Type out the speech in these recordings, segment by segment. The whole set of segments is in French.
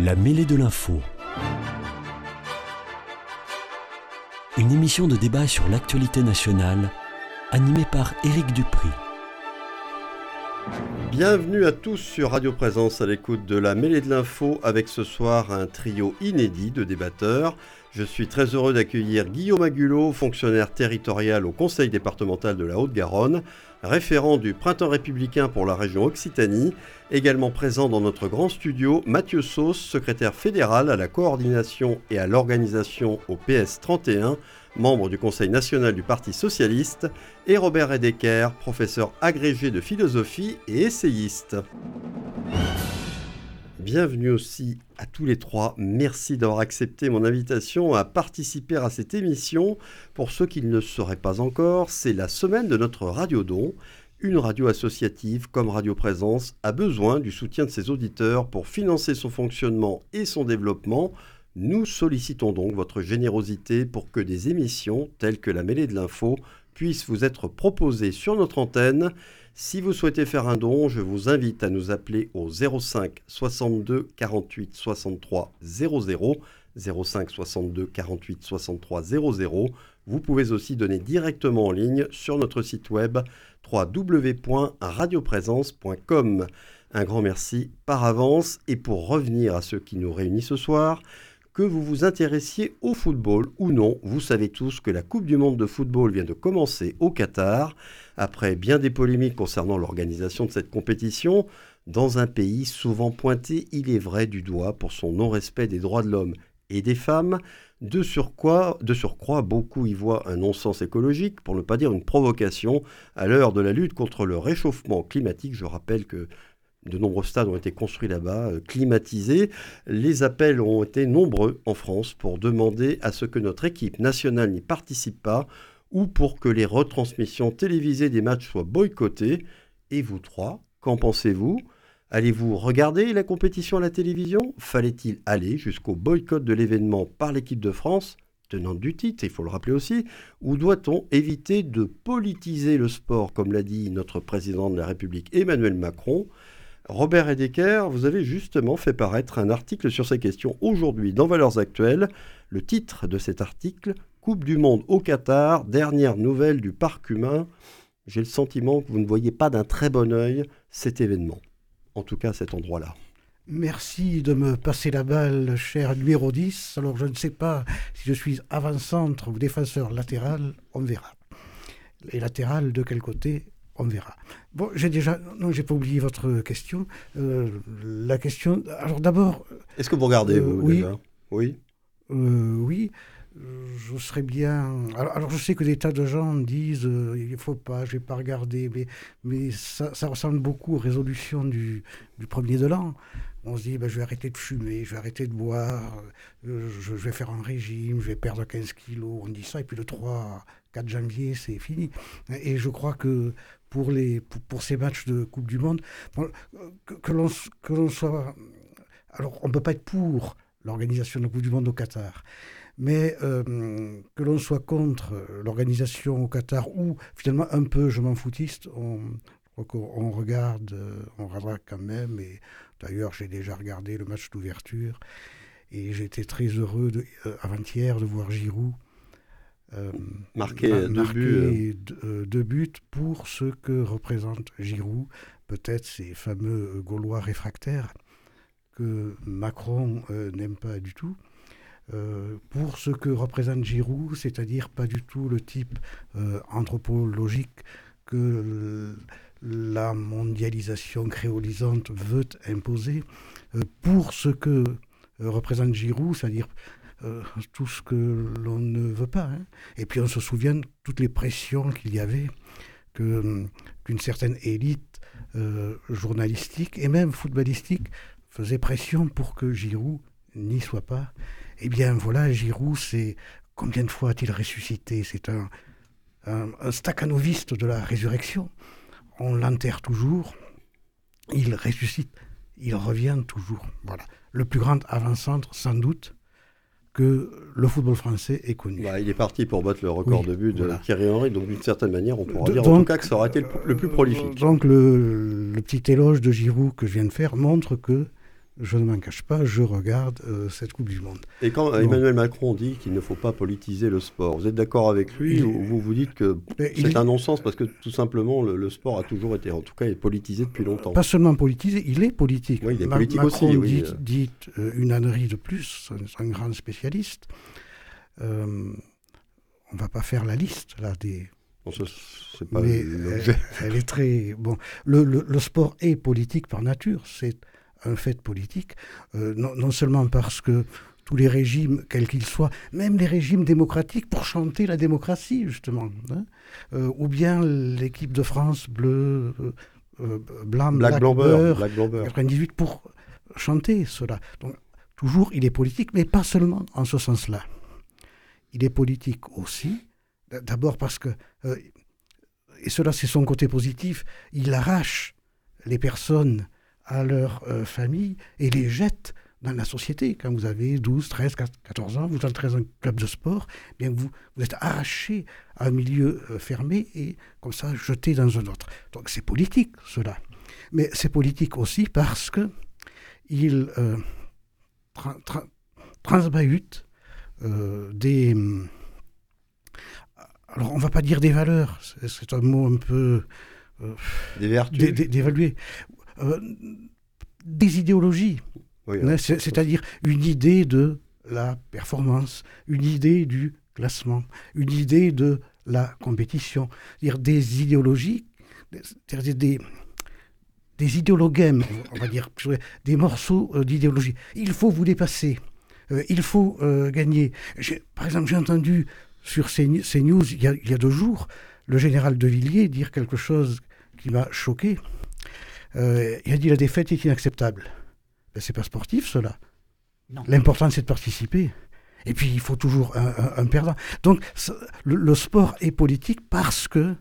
La mêlée de l'info. Une émission de débat sur l'actualité nationale, animée par Éric Dupri. Bienvenue à tous sur Radio Présence à l'écoute de la mêlée de l'info avec ce soir un trio inédit de débatteurs. Je suis très heureux d'accueillir Guillaume Agulot, fonctionnaire territorial au Conseil départemental de la Haute-Garonne, référent du Printemps républicain pour la région Occitanie, également présent dans notre grand studio Mathieu Sauce, secrétaire fédéral à la coordination et à l'organisation au PS 31, membre du Conseil national du Parti socialiste, et Robert Redeker, professeur agrégé de philosophie et essayiste. Bienvenue aussi à tous les trois. Merci d'avoir accepté mon invitation à participer à cette émission. Pour ceux qui ne le sauraient pas encore, c'est la semaine de notre Radio Don. Une radio associative comme Radio Présence a besoin du soutien de ses auditeurs pour financer son fonctionnement et son développement. Nous sollicitons donc votre générosité pour que des émissions telles que la mêlée de l'info puissent vous être proposées sur notre antenne. Si vous souhaitez faire un don, je vous invite à nous appeler au 05 62 48 63 00. 05 62 48 63 00. Vous pouvez aussi donner directement en ligne sur notre site web www.radioprésence.com. Un grand merci par avance et pour revenir à ce qui nous réunit ce soir, que vous vous intéressiez au football ou non, vous savez tous que la Coupe du Monde de football vient de commencer au Qatar. Après bien des polémiques concernant l'organisation de cette compétition, dans un pays souvent pointé, il est vrai, du doigt pour son non-respect des droits de l'homme et des femmes, de surcroît, beaucoup y voient un non-sens écologique, pour ne pas dire une provocation, à l'heure de la lutte contre le réchauffement climatique. Je rappelle que de nombreux stades ont été construits là-bas, euh, climatisés. Les appels ont été nombreux en France pour demander à ce que notre équipe nationale n'y participe pas ou pour que les retransmissions télévisées des matchs soient boycottées. Et vous trois, qu'en pensez-vous? Allez-vous regarder la compétition à la télévision? Fallait-il aller jusqu'au boycott de l'événement par l'équipe de France tenante du titre, il faut le rappeler aussi, ou doit-on éviter de politiser le sport, comme l'a dit notre président de la République Emmanuel Macron? Robert Edeker, vous avez justement fait paraître un article sur ces questions aujourd'hui dans Valeurs Actuelles. Le titre de cet article, Coupe du Monde au Qatar, dernière nouvelle du parc humain. J'ai le sentiment que vous ne voyez pas d'un très bon œil cet événement, en tout cas cet endroit-là. Merci de me passer la balle, cher numéro 10. Alors je ne sais pas si je suis avant-centre ou défenseur latéral, on verra. Et latéral de quel côté? On verra. Bon, j'ai déjà. Non, j'ai pas oublié votre question. Euh, la question. Alors d'abord. Est-ce que vous regardez, vous, euh, oui. déjà? Oui. Euh, oui. Je serais bien. Alors, je sais que des tas de gens disent il ne faut pas, je vais pas regarder, mais, mais ça, ça ressemble beaucoup aux résolutions du, du premier de l'an. On se dit ben, je vais arrêter de fumer, je vais arrêter de boire, je, je, vais faire un régime, je vais perdre 15 kilos. On dit ça, et puis le 3, 4 janvier, c'est fini. Et je crois que pour, les, pour, ces matchs de Coupe du Monde, que, que l'on soit... Alors, on ne peut pas être pour l'organisation de la Coupe du Monde au Qatar, mais euh, que l'on soit contre l'organisation au Qatar ou finalement un peu je m'en foutiste, on, on regarde, on regardera quand même. Et d'ailleurs, j'ai déjà regardé le match d'ouverture et j'étais très heureux euh, avant-hier de voir Giroud euh, marquer, deux, buts. Euh. deux, buts pour ce que représente Giroud, peut-être ces fameux Gaulois réfractaires que Macron euh, n'aime pas du tout. pour ce que représente Giroud, c'est-à-dire pas du tout le type anthropologique que la mondialisation créolisante veut imposer, pour ce que représente Giroud, c'est-à-dire euh, tout ce que l'on ne veut pas. Hein. Et puis on se souvient toutes les pressions qu'il y avait, hum, qu'une certaine élite euh, journalistique et même footballistique faisait pression pour que Giroud n'y soit pas. Eh bien voilà, Giroud, c'est combien de fois a-t-il ressuscité? C'est un, un, un de la résurrection. On l'enterre toujours, il ressuscite, il revient toujours. Voilà. Le plus grand avant-centre, sans doute, que le football français est connu. Bah, il est parti pour battre le record de but de Thierry Henry, donc d'une certaine manière, on pourra dire en tout cas que ça aurait été le, plus prolifique. Donc le, petit éloge de Giroud que je viens de faire montre que je ne m'en cache pas, je regarde euh, cette Coupe du Monde. Et quand Emmanuel Macron dit qu'il ne faut pas politiser le sport, vous êtes d'accord avec lui ou vous vous dites que c'est un non-sens parce que tout simplement le, sport a toujours été, en tout cas, est politisé depuis longtemps Pas seulement politisé, il est politique. Oui, il est politique aussi. Oui. Dit, dit euh, une ânerie de plus, c'est un grand spécialiste. Euh, on ne va pas faire la liste là des pas mais elle, est très bon. Le, le, sport est politique par nature. C'est un fait politique, euh, non, seulement parce que tous les régimes, quels qu'ils soient, même les régimes démocratiques, pour chanter la démocratie, justement, hein, euh, ou bien l'équipe de France bleu, euh, blanc, Black, Black 98, pour chanter cela. Donc, toujours, il est politique, mais pas seulement en ce sens-là. Il est politique aussi, d'abord parce que, et cela c'est son côté positif, il arrache les personnes à leur euh, famille et les jette dans la société. Quand vous avez 12, 13, 14 ans, vous entrez dans un club de sport, eh bien vous, vous êtes arraché à un milieu euh, fermé et comme ça jeté dans un autre. Donc c'est politique cela. Mais c'est politique aussi parce que il euh, transbahute euh, des... Alors on ne va pas dire des valeurs, c'est un mot un peu... des vertus D'évaluer. Euh, des idéologies. Hein, c'est-à-dire une idée de la performance, une idée du classement, une idée de la compétition, dire des idéologies, des, des, des idéologèmes, on va dire, des morceaux euh, d'idéologie. Il faut vous dépasser, euh, il faut gagner. Par exemple, j'ai entendu sur ces, news il y, a, il y, a, deux jours le général de Villiers dire quelque chose qui m'a choqué. Euh, il a dit la défaite est inacceptable. Ben, c'est pas sportif cela. L'important c'est de participer. Et puis il faut toujours un, perdant. Donc le, sport est politique parce que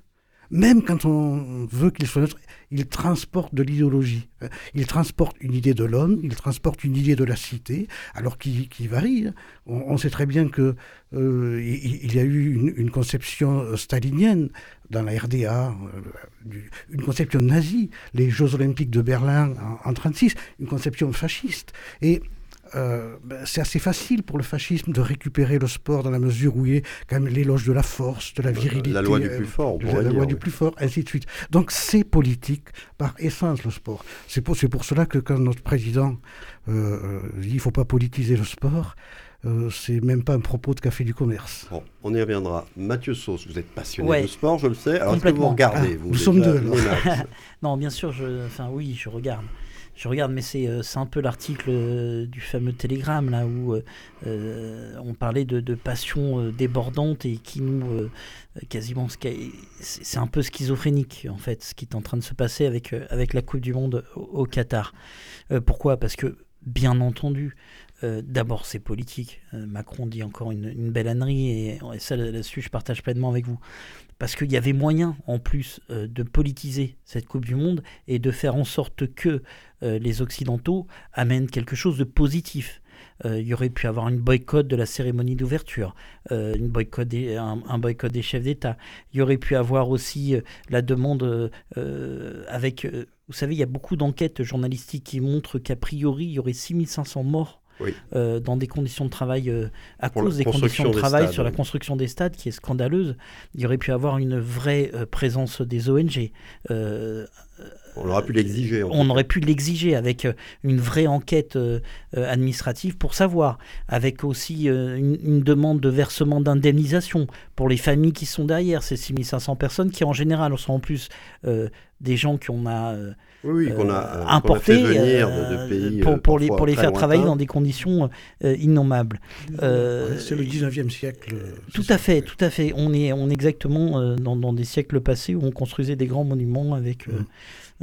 même quand on veut qu'il soit neutre, il transporte de l'idéologie. Il transporte une idée de l'homme, il transporte une idée de la cité, alors qui, varie. Hein. On, sait très bien que euh, y a eu une, conception euh, stalinienne dans la RDA, euh, une conception nazie, les Jeux olympiques de Berlin en 1936, une conception fasciste. Et euh, ben, c'est assez facile pour le fascisme de récupérer le sport dans la mesure où il est quand même l'éloge de la force, de la virilité. La loi du plus fort, on La loi du plus fort, ainsi de suite. Donc c'est politique par essence le sport. C'est pour, pour cela que quand notre président euh, euh, dit qu'il ne faut pas politiser le sport, euh, c'est même pas un propos de café du commerce. Bon, on y reviendra. Mathieu Sauce, vous êtes passionné de sport, je le sais. Alors est-ce que vous regardez ah, vous, Nous sommes deux. non, bien sûr, je, enfin oui, je regarde je regarde, mais c'est euh, un peu l'article euh, du fameux Télégramme, là, où euh, on parlait de, passion débordante et qui nous. quasiment. C'est un peu schizophrénique, en fait, ce qui est en train de se passer avec, avec la Coupe du Monde au, Qatar. pourquoi? Parce que, bien entendu, d'abord, c'est politique. Macron dit encore une, belle ânerie, et, ça, là-dessus, je partage pleinement avec vous parce qu'il y avait moyen en plus de politiser cette Coupe du Monde et de faire en sorte que les Occidentaux amènent quelque chose de positif. Euh, il y aurait pu avoir une boycott de la cérémonie d'ouverture, boycott un, boycott des chefs d'État. Il y aurait pu avoir aussi la demande avec... vous savez, il y a beaucoup d'enquêtes journalistiques qui montrent qu'a priori, il y aurait 6500 morts euh, dans des conditions de travail euh, à cause des conditions de travail sur la construction des stades qui est scandaleuse. Il y aurait pu avoir une vraie euh, présence des ONG. on aurait pu l'exiger. On aurait pu l'exiger avec une vraie enquête administrative pour savoir, avec aussi une, une, demande de versement d'indemnisation pour les familles qui sont derrière ces 6500 personnes qui en général sont en plus des gens qui ont a oui, qu'on a, importé venir de, pays pour, pour les, pour les faire travailler dans des conditions innommables. c'est le 19e siècle. Tout à fait, tout à fait. On est, on est exactement dans, dans, des siècles passés où on construisait des grands monuments avec. Mm.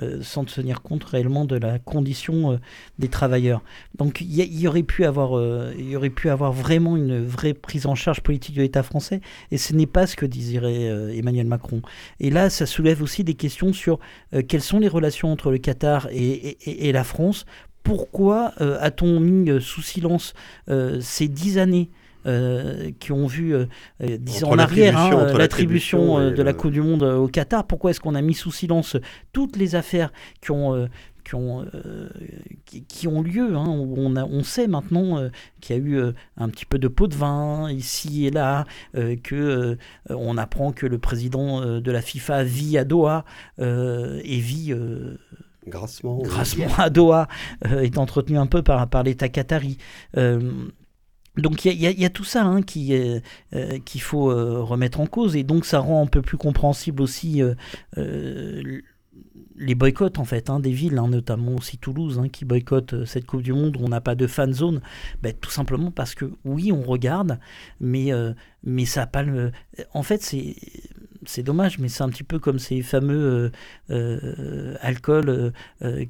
Euh, sans tenir compte réellement de la condition euh, des travailleurs. Donc il y, aurait pu avoir, euh, il y aurait pu avoir vraiment une vraie prise en charge politique de l'État français, et ce n'est pas ce que désirait Emmanuel Macron. Et là, ça soulève aussi des questions sur quelles sont les relations entre le Qatar et, et la France. Pourquoi a-t-on mis sous silence ces dix années euh, qui ont vu, euh, euh en arrière, hein, l'attribution de la Coupe du Monde au Qatar. Pourquoi est-ce qu'on a mis sous silence toutes les affaires qui ont qui, ont, qui, ont lieu. Hein, on, a, on sait maintenant qu'il y a eu un petit peu de pot de vin ici et là, que on apprend que le président de la FIFA vit à Doha et vit grassement, grassement à Doha, est entretenu un peu par, par l'État qatari. Donc il y, a tout ça hein, qui euh, qu'il faut euh, remettre en cause et donc ça rend un peu plus compréhensible aussi euh, les boycotts en fait hein, des villes, hein, notamment aussi Toulouse, qui boycottent cette Coupe du Monde où on n'a pas de fan zone, ben, tout simplement parce que oui on regarde, mais mais ça n'a pas le. En fait c'est c'est dommage, mais c'est un petit peu comme ces fameux alcools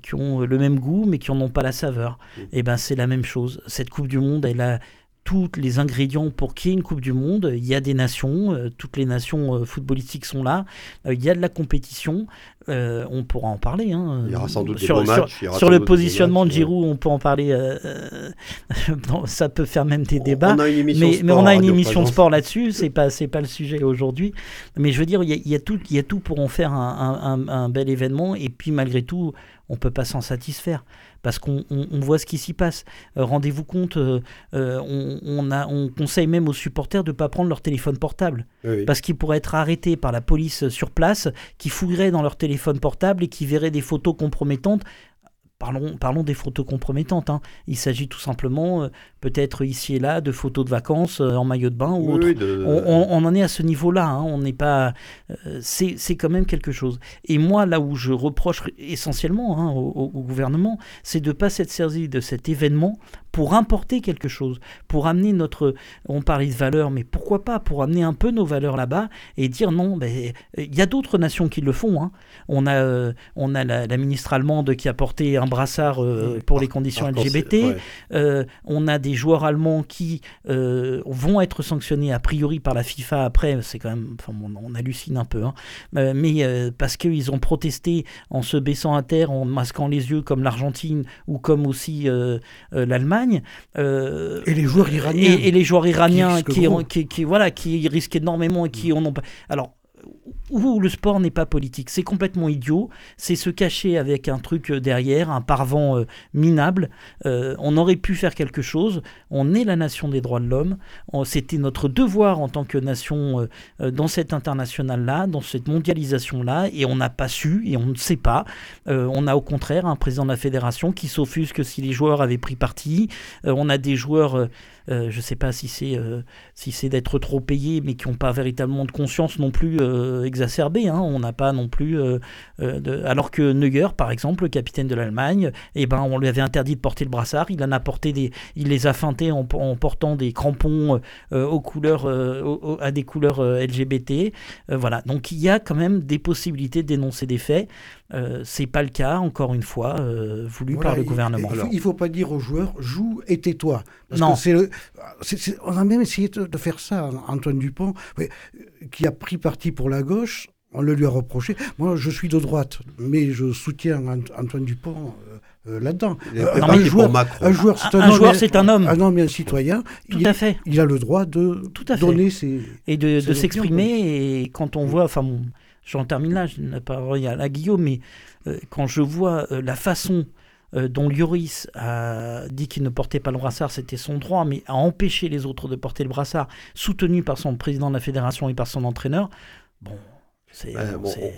qui ont le même goût mais qui n'en ont pas la saveur. Mmh. Et ben c'est la même chose. Cette Coupe du Monde, elle a tous les ingrédients pour qu'il y ait une Coupe du Monde. Il y a des nations, euh, toutes les nations euh, footballistiques sont là. Euh, il y a de la compétition. on pourra en parler. Hein. Il y aura sans doute sur, des matchs. Sur, le positionnement de Giroud, on peut en parler. ça peut faire même des débats. mais, mais, on a une émission sport là-dessus. C'est pas c'est pas le sujet aujourd'hui. Mais je veux dire, il y a, tout il y a tout pour en faire un, un bel événement. Et puis malgré tout, on peut pas s'en satisfaire parce qu'on voit ce qui s'y passe. Euh, rendez-vous compte, euh, euh, on, a, on, conseille même aux supporters de ne pas prendre leur téléphone portable, parce qu'ils pourraient être arrêtés par la police sur place, qui fouillerait dans leur téléphone portable et qui verrait des photos compromettantes Parlons, parlons, des photos compromettantes. Hein. Il s'agit tout simplement, peut-être ici et là, de photos de vacances en maillot de bain ou autre. on, en est à ce niveau-là. Hein. On n'est pas. c'est quand même quelque chose. Et moi, là où je reproche essentiellement hein, au, au, gouvernement, c'est de ne pas s'être servi de cet événement pour importer quelque chose, pour amener notre... On parlait de valeurs, mais pourquoi pas pour amener un peu nos valeurs là-bas et dire non, ben, il y a d'autres nations qui le font. Hein. On a, euh, on a la, ministre allemande qui a porté un brassard euh, pour les conditions LGBT. Euh, on a des joueurs allemands qui vont être sanctionnés a priori par la FIFA après. C'est quand même... Enfin, on, hallucine un peu. Hein. mais parce qu'ils ont protesté en se baissant à terre, en masquant les yeux comme l'Argentine ou comme aussi l'Allemagne. Euh, et les joueurs iraniens. Et, les joueurs iraniens qui, qui, qui, voilà, qui risquent énormément et qui en ont pas. Alors, où le sport n'est pas politique. C'est complètement idiot. C'est se cacher avec un truc euh, derrière, un parvent euh, minable. Euh, on aurait pu faire quelque chose. On est la nation des droits de l'homme. C'était notre devoir en tant que nation dans cette internationale-là, dans cette mondialisation-là, et on n'a pas su et on ne sait pas. on a au contraire un président de la fédération qui s'offusque si les joueurs avaient pris parti. on a des joueurs euh, je ne sais pas si c'est euh, si c'est d'être trop payé, mais qui n'ont pas véritablement de conscience non plus euh, exacerbée. Hein. On n'a pas non plus. Alors que Neuer, par exemple, le capitaine de l'Allemagne, eh ben, on lui avait interdit de porter le brassard. Il en a porté des. Il les a feintés en, portant des crampons aux couleurs, à des couleurs LGBT. voilà. Donc il y a quand même des possibilités de dénoncer des faits. Euh, c'est pas le cas, encore une fois, euh, voulu par le gouvernement. Il ne faut, pas dire aux joueurs joue et tais-toi. non. on a même essayé de, faire ça. Antoine Dupont, qui a pris parti pour la gauche, on le lui a reproché. Moi, je suis de droite, mais je soutiens Antoine Dupont. Euh, là-dedans. un, joueur, un, joueur, c'est un, joueur, c'est un homme. Un homme et un citoyen. Tout il, à fait. Il a le droit de donner ses. Et de, s'exprimer. Et quand on voit. Enfin, j'en termine là, je n'ai pas à la Guillaume, mais euh, quand je vois euh, la façon euh, dont Lloris a dit qu'il ne portait pas le brassard, c'était son droit, mais a empêché les autres de porter le brassard, soutenu par son président de la fédération et par son entraîneur, bon,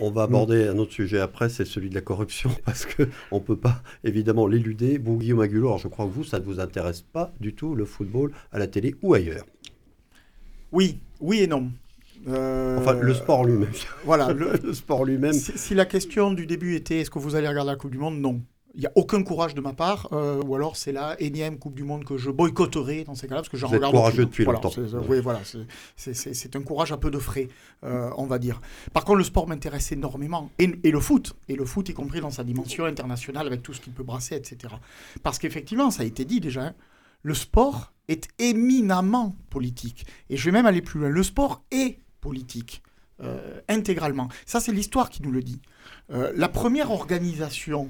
on, va aborder un autre sujet après, c'est celui de la corruption, parce qu'on ne peut pas évidemment l'éluder. Vous, Guillaume Magulo, alors je crois que vous, ça ne vous intéresse pas du tout, le football à la télé ou ailleurs? Oui, oui et non. Euh, enfin, le sport lui-même. Voilà, le, sport lui-même. Si, la question du début était est-ce que vous allez regarder la Coupe du Monde? Non. Il n'y a aucun courage de ma part, euh, ou alors c'est la énième Coupe du Monde que je boycotterai dans ces cas-là, parce que j'en regarde. courageux depuis longtemps. Oui, voilà, c'est un courage un peu de frais, euh, on va dire. Par contre, le sport m'intéresse énormément, et, et, le foot, et le foot y compris dans sa dimension internationale, avec tout ce qu'il peut brasser, etc. Parce qu'effectivement, ça a été dit déjà, hein, le sport est éminemment politique. Et je vais même aller plus loin. Le sport est politique, euh, intégralement. Ça, c'est l'histoire qui nous le dit. Euh, la première organisation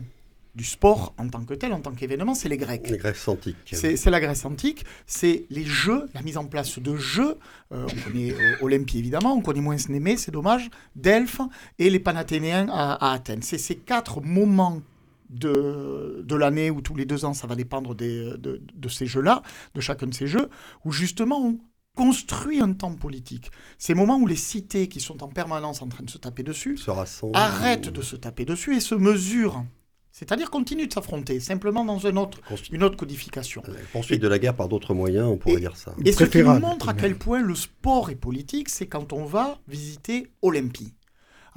du sport en tant que tel, en tant qu'événement, c'est les Grecs. Les Grecs antiques. C'est la Grèce antique, c'est les jeux, la mise en place de jeux. Euh, on connaît Olympie évidemment, on connaît moins Némée, c'est dommage, Delphes et les Panathénéens à, à Athènes. C'est ces quatre moments de, de l'année ou tous les deux ans, ça va dépendre des, de, de ces jeux-là, de chacun de ces jeux, où justement on construit un temps politique. Ces moments où les cités qui sont en permanence en train de se taper dessus Se rassemblent. arrêtent de se taper dessus et se mesurent. C'est-à-dire continuent de s'affronter, simplement dans un autre, Constru- une autre codification. La poursuite de la guerre par d'autres moyens, on pourrait Et- dire ça. Et ce qui montre à quel point le sport est politique, c'est quand on va visiter Olympie.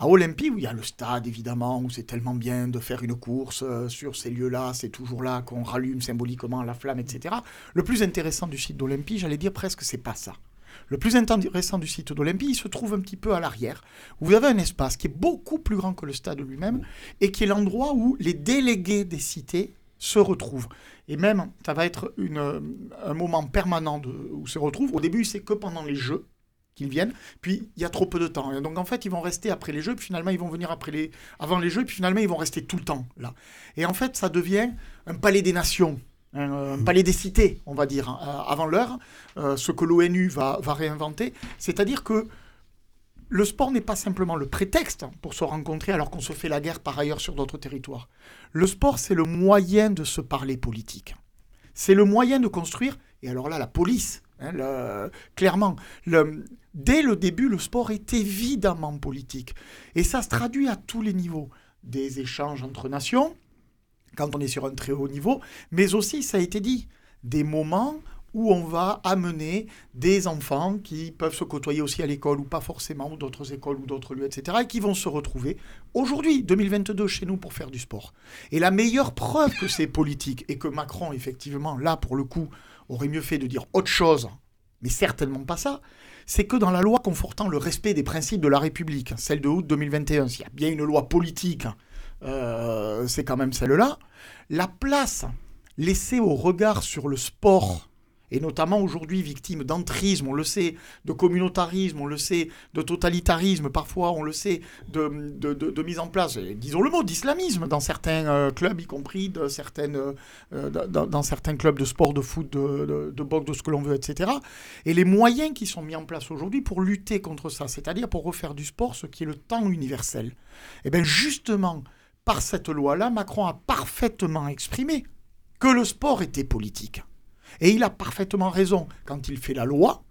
À Olympie, où il y a le stade, évidemment, où c'est tellement bien de faire une course euh, sur ces lieux-là, c'est toujours là qu'on rallume symboliquement la flamme, etc. Le plus intéressant du site d'Olympie, j'allais dire presque, c'est pas ça. Le plus intéressant du site d'Olympie, il se trouve un petit peu à l'arrière, où vous avez un espace qui est beaucoup plus grand que le stade lui-même, et qui est l'endroit où les délégués des cités se retrouvent. Et même, ça va être euh, un moment permanent où se retrouvent. Au début, c'est que pendant les Jeux qu'ils viennent. Puis, il y a trop peu de temps. Et donc, en fait, ils vont rester après les Jeux, puis finalement, ils vont venir après les, avant les Jeux, puis finalement, ils vont rester tout le temps là. Et en fait, ça devient un palais des nations. Un, un palais des cités, on va dire, hein, euh, avant l'heure, euh, ce que l'ONU va, va réinventer. C'est-à-dire que le sport n'est pas simplement le prétexte pour se rencontrer alors qu'on se fait la guerre par ailleurs sur d'autres territoires. Le sport, c'est le moyen de se parler politique. C'est le moyen de construire, et alors là, la police, hein, le- clairement, le- dès le début, le sport est évidemment politique. Et ça se traduit à tous les niveaux. Des échanges entre nations, quand on est sur un très haut niveau, mais aussi, ça a été dit, des moments où on va amener des enfants qui peuvent se côtoyer aussi à l'école ou pas forcément, ou d'autres écoles ou d'autres lieux, etc., et qui vont se retrouver aujourd'hui, 2022, chez nous pour faire du sport. Et la meilleure preuve que c'est politique et que Macron, effectivement, là, pour le coup, aurait mieux fait de dire autre chose, mais certainement pas ça, c'est que dans la loi confortant le respect des principes de la République, celle de août 2021, s'il y a bien une loi politique, euh, c'est quand même celle-là, la place laissée au regard sur le sport, et notamment aujourd'hui victime d'entrisme, on le sait, de communautarisme, on le sait, de totalitarisme, parfois on le sait, de, mise en place, disons le mot, d'islamisme dans certains euh, clubs, y compris euh, euh, dans, certains clubs de sport, de foot, de, de, de boxe, de ce que l'on veut, etc. Et les moyens qui sont mis en place aujourd'hui pour lutter contre ça, c'est-à-dire pour refaire du sport ce qui est le temps universel. Et bien justement, par cette loi-là, Macron a parfaitement exprimé que le sport était politique. Et il a parfaitement raison quand il fait la loi,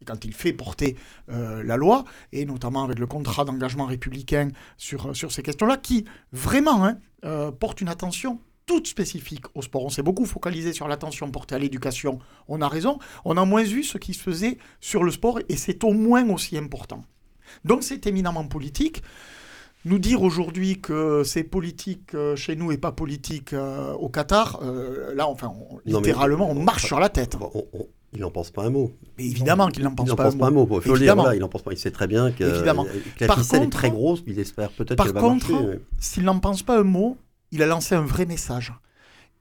et quand il fait porter euh, la loi, et notamment avec le contrat d'engagement républicain sur, sur ces questions-là, qui vraiment hein, euh, porte une attention toute spécifique au sport. On s'est beaucoup focalisé sur l'attention portée à l'éducation, on a raison. On a moins vu ce qui se faisait sur le sport, et c'est au moins aussi important. Donc c'est éminemment politique. Nous dire aujourd'hui que c'est politique euh, chez nous et pas politique euh, au Qatar, euh, là, enfin, on- Non, mais- littéralement, on marche sur la tête. On- il n'en pense pas un mot. Mais évidemment qu'il n'en pense pas. pense un pas un mot. mot. Il dire, n'en pense pas. Il sait très bien que, Évidemment. que la Par ficelle contre- est très grosse. Il espère peut-être Par va contre, s'il n'en pense pas un mot, il a lancé un vrai message.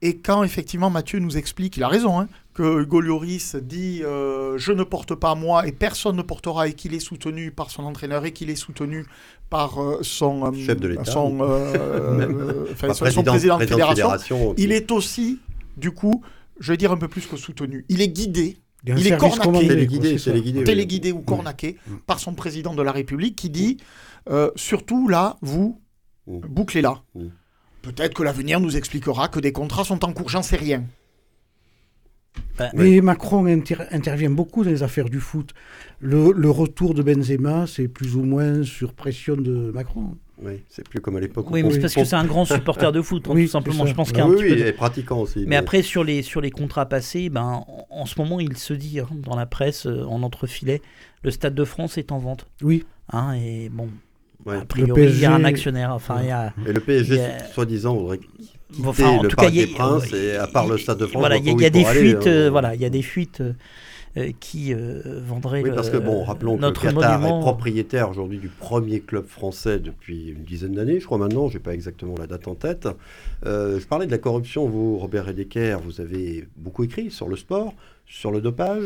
Et quand effectivement Mathieu nous explique, il a raison, hein, que Hugo Lloris dit euh, je ne porte pas moi et personne ne portera et qu'il est soutenu par son entraîneur et qu'il est soutenu par euh, son, euh, Chef de l'État. son, euh, euh, enfin, président de fédération, fédération, il est aussi, du coup, je vais dire un peu plus que soutenu. Il est guidé, Il est cornaqué. Téléguidé, c'est ça. téléguidé, oui. téléguidé ou cornaqué par son président de la République qui dit euh, surtout là, vous, bouclez-la. Peut-être que l'avenir nous expliquera que des contrats sont en cours, j'en sais rien. Mais Macron inter- intervient beaucoup dans les affaires du foot. Le, le retour de Benzema, c'est plus ou moins sur pression de Macron. Oui, c'est plus comme à l'époque. Oui, mais c'est parce que c'est un grand supporter de foot, hein, Oui, tout simplement. Je pense qu'il y Ah a un oui, petit peu oui, de- et pratiquant aussi. Mais après, sur les, sur les contrats passés, ben, en, en ce moment, il se dit hein, dans la presse, euh, en entrefilet, le Stade de France est en vente. Oui. Hein, et bon, Ouais. a priori, il y a un PSG actionnaire. Enfin, il y a. Et le PSG, a- soi-disant, voudrait enfin, en le tout cas, Parc il y a, des Princes, euh, et à part le Stade de France, voilà, il y a, a des fuites, aller, euh, hein. voilà, il y a des fuites euh, euh, qui euh, vendraient Oui, parce que bon, rappelons que Qatar monument. est propriétaire aujourd'hui du premier club français depuis une dizaine d'années, je crois maintenant, je n'ai pas exactement la date en tête. Euh, je parlais de la corruption, vous, Robert Redeker, vous avez beaucoup écrit sur le sport, sur le dopage.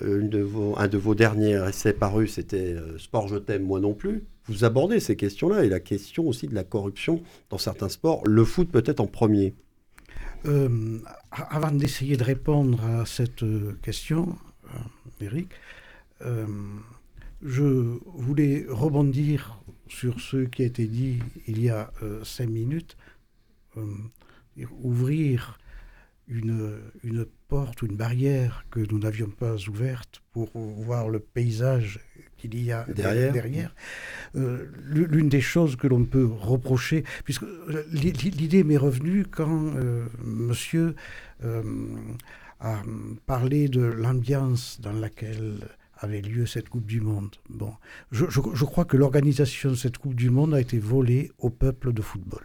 Une de vos- un de vos derniers essais parus, c'était euh, Sport, je t'aime, moi non plus. Vous abordez ces questions-là et la question aussi de la corruption dans certains sports, le foot peut-être en premier. Euh, avant d'essayer de répondre à cette euh, question, euh, Eric, je voulais rebondir sur ce qui a été dit il y a cinq minutes, ouvrir une, une porte ou une barrière que nous n'avions pas ouverte pour voir le paysage qu'il y a derrière. Euh, l'une des choses que l'on peut reprocher, puisque euh, l'idée m'est revenue quand euh, monsieur a parlé de l'ambiance dans laquelle avait lieu cette Coupe du Monde. Bon, je, je crois que l'organisation de cette Coupe du Monde a été volée au peuple de football.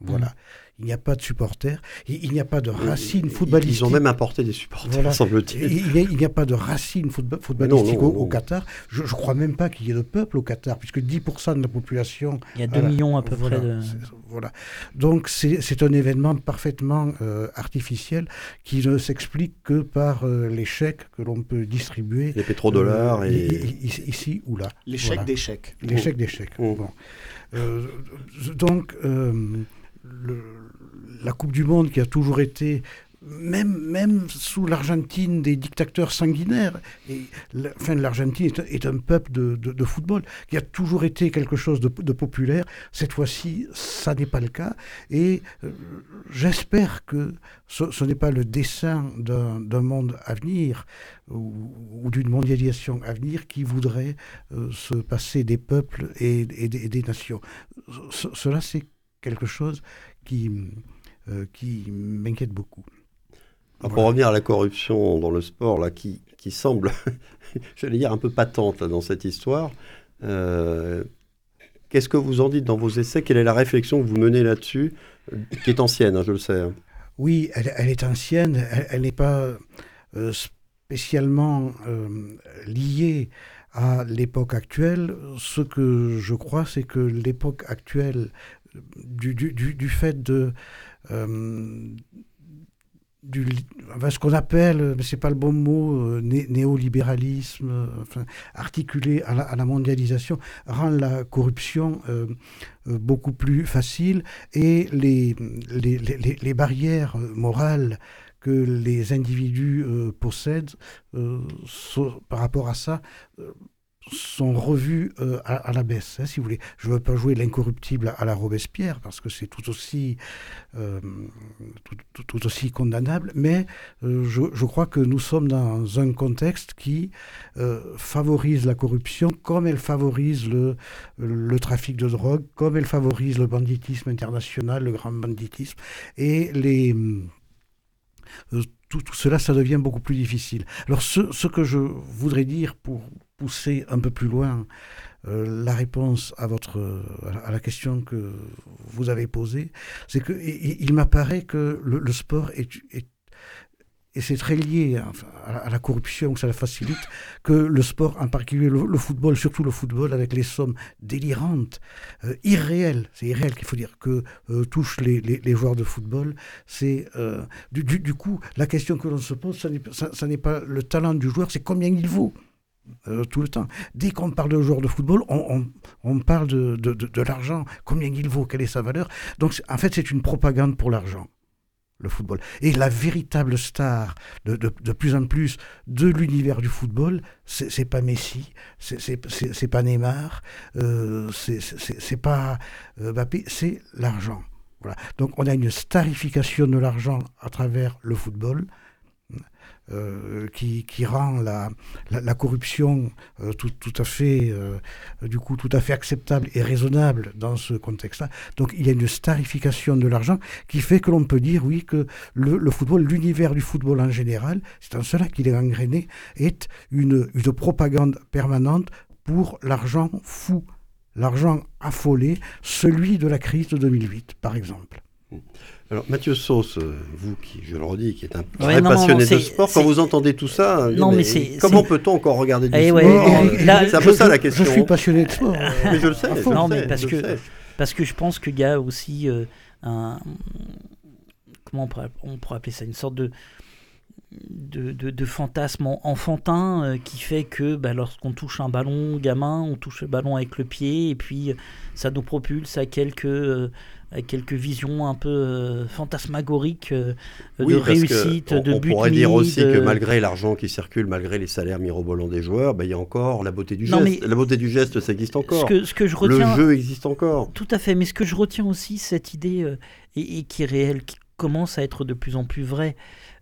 Voilà. Il n'y a pas de supporters, il, n'y a pas de racines footballistiques. Ils ont même apporté des supporters, semble-t-il. Il n'y a, pas de racines footballistiques au, Qatar. Je ne crois même pas qu'il y ait de peuple au Qatar, puisque 10% de la population... Il y a 2 millions à peu près de... Voilà. Donc c'est un événement parfaitement euh, artificiel qui ne s'explique que par euh, les chèques que l'on peut distribuer. Les pétrodollars euh, et... Ici ou là. Les chèques des chèques. Les chèques des chèques. Bon. donc la Coupe du Monde qui a toujours été même, même sous l'Argentine des dictateurs sanguinaires, et enfin, l'Argentine est, un peuple de, football qui a toujours été quelque chose de, populaire. Cette fois-ci, ça n'est pas le cas. Et euh, j'espère que ce, n'est pas le dessin d'un monde à venir ou, d'une mondialisation à venir qui voudrait euh, se passer des peuples et, des, nations. cela, c'est quelque chose qui, euh, qui m'inquiète beaucoup. Pour revenir à la corruption dans le sport, là, qui, qui semble, j'allais dire, un peu patente dans cette histoire, euh, qu'est-ce que vous en dites dans vos essais? Quelle est la réflexion que vous menez là-dessus, qui est ancienne, hein, je le sais hein? Oui, elle, elle, est ancienne, elle n'est pas euh, spécialement liée à l'époque actuelle. Ce que je crois, c'est que l'époque actuelle, du, du, du, fait de... Euh, du, ce qu'on appelle, mais c'est pas le bon mot, euh, néolibéralisme, euh, enfin, articulé à la, mondialisation, rend la corruption beaucoup plus facile et les, les, les, les barrières morales que les individus possèdent par rapport à ça sont revus à, la baisse, hein, si vous voulez. Je ne veux pas jouer l'incorruptible à, la Robespierre, parce que c'est tout aussi, tout, aussi condamnable, mais je, je, crois que nous sommes dans un contexte qui favorise la corruption comme elle favorise le, le trafic de drogue, comme elle favorise le banditisme international, le grand banditisme, et les euh, tout, cela, ça devient beaucoup plus difficile. Alors ce, que je voudrais dire pour pousser un peu plus loin euh, la réponse à, votre, à la question que vous avez posée, c'est qu'il il, m'apparaît que le, sport est, et c'est très lié à, la corruption, que ça la facilite, que le sport, en particulier le, football, surtout le football, avec les sommes délirantes, euh, irréelles, c'est irréel qu'il faut dire, que euh, touchent les, joueurs de football, c'est du, du, coup, la question que l'on se pose, ça n'est pas le talent du joueur, c'est combien il vaut. Tout le temps. Dès qu'on parle de joueur de football, on, parle de, de, de, de l'argent, combien il vaut, quelle est sa valeur. Donc en fait, c'est une propagande pour l'argent le football. Et la véritable star de, de, plus en plus de l'univers du football, c'est pas Messi, c'est pas Neymar, euh, c'est pas euh, Mbappé, c'est l'argent. Voilà. Donc on a une starification de l'argent à travers le football. Euh, qui, rend la, corruption euh, tout, à fait, euh, du coup, tout à fait acceptable et raisonnable dans ce contexte-là. Donc il y a une starification de l'argent qui fait que l'on peut dire, oui, que le, football, l'univers du football en général, c'est en cela qu'il est engrainé, est une, une propagande permanente pour l'argent fou, l'argent affolé, celui de la crise de 2008, par exemple. Mmh. Alors Mathieu Sauce, euh, vous qui, je le redis, qui êtes un vrai passionné de sport, quand vous entendez tout ça, non, mais, comment peut-on encore regarder du eh sport C'est un peu ça la question. Je suis passionné de sport. mais je le sais. Je non, le mais sais, parce que parce que je pense qu'il y a aussi euh, un comment on pourrait, on pourrait, appeler ça une sorte de de, de, fantasme enfantin euh, qui fait que bah, lorsqu'on touche un ballon gamin, on touche le ballon avec le pied et puis ça nous propulse à quelques avec quelques visions un peu euh, fantasmagoriques euh, Oui, de réussite, on, de on but pourrait dire aussi de- que malgré l'argent qui circule, malgré les salaires mirobolants des joueurs, ben, il y a encore la beauté du Non, geste. La beauté du geste, ça existe ce encore. que, ce que je Le retiens, jeu existe encore. Tout à fait, mais ce que je retiens aussi, cette idée, euh, et, et qui est réelle, qui commence à être de plus en plus vraie,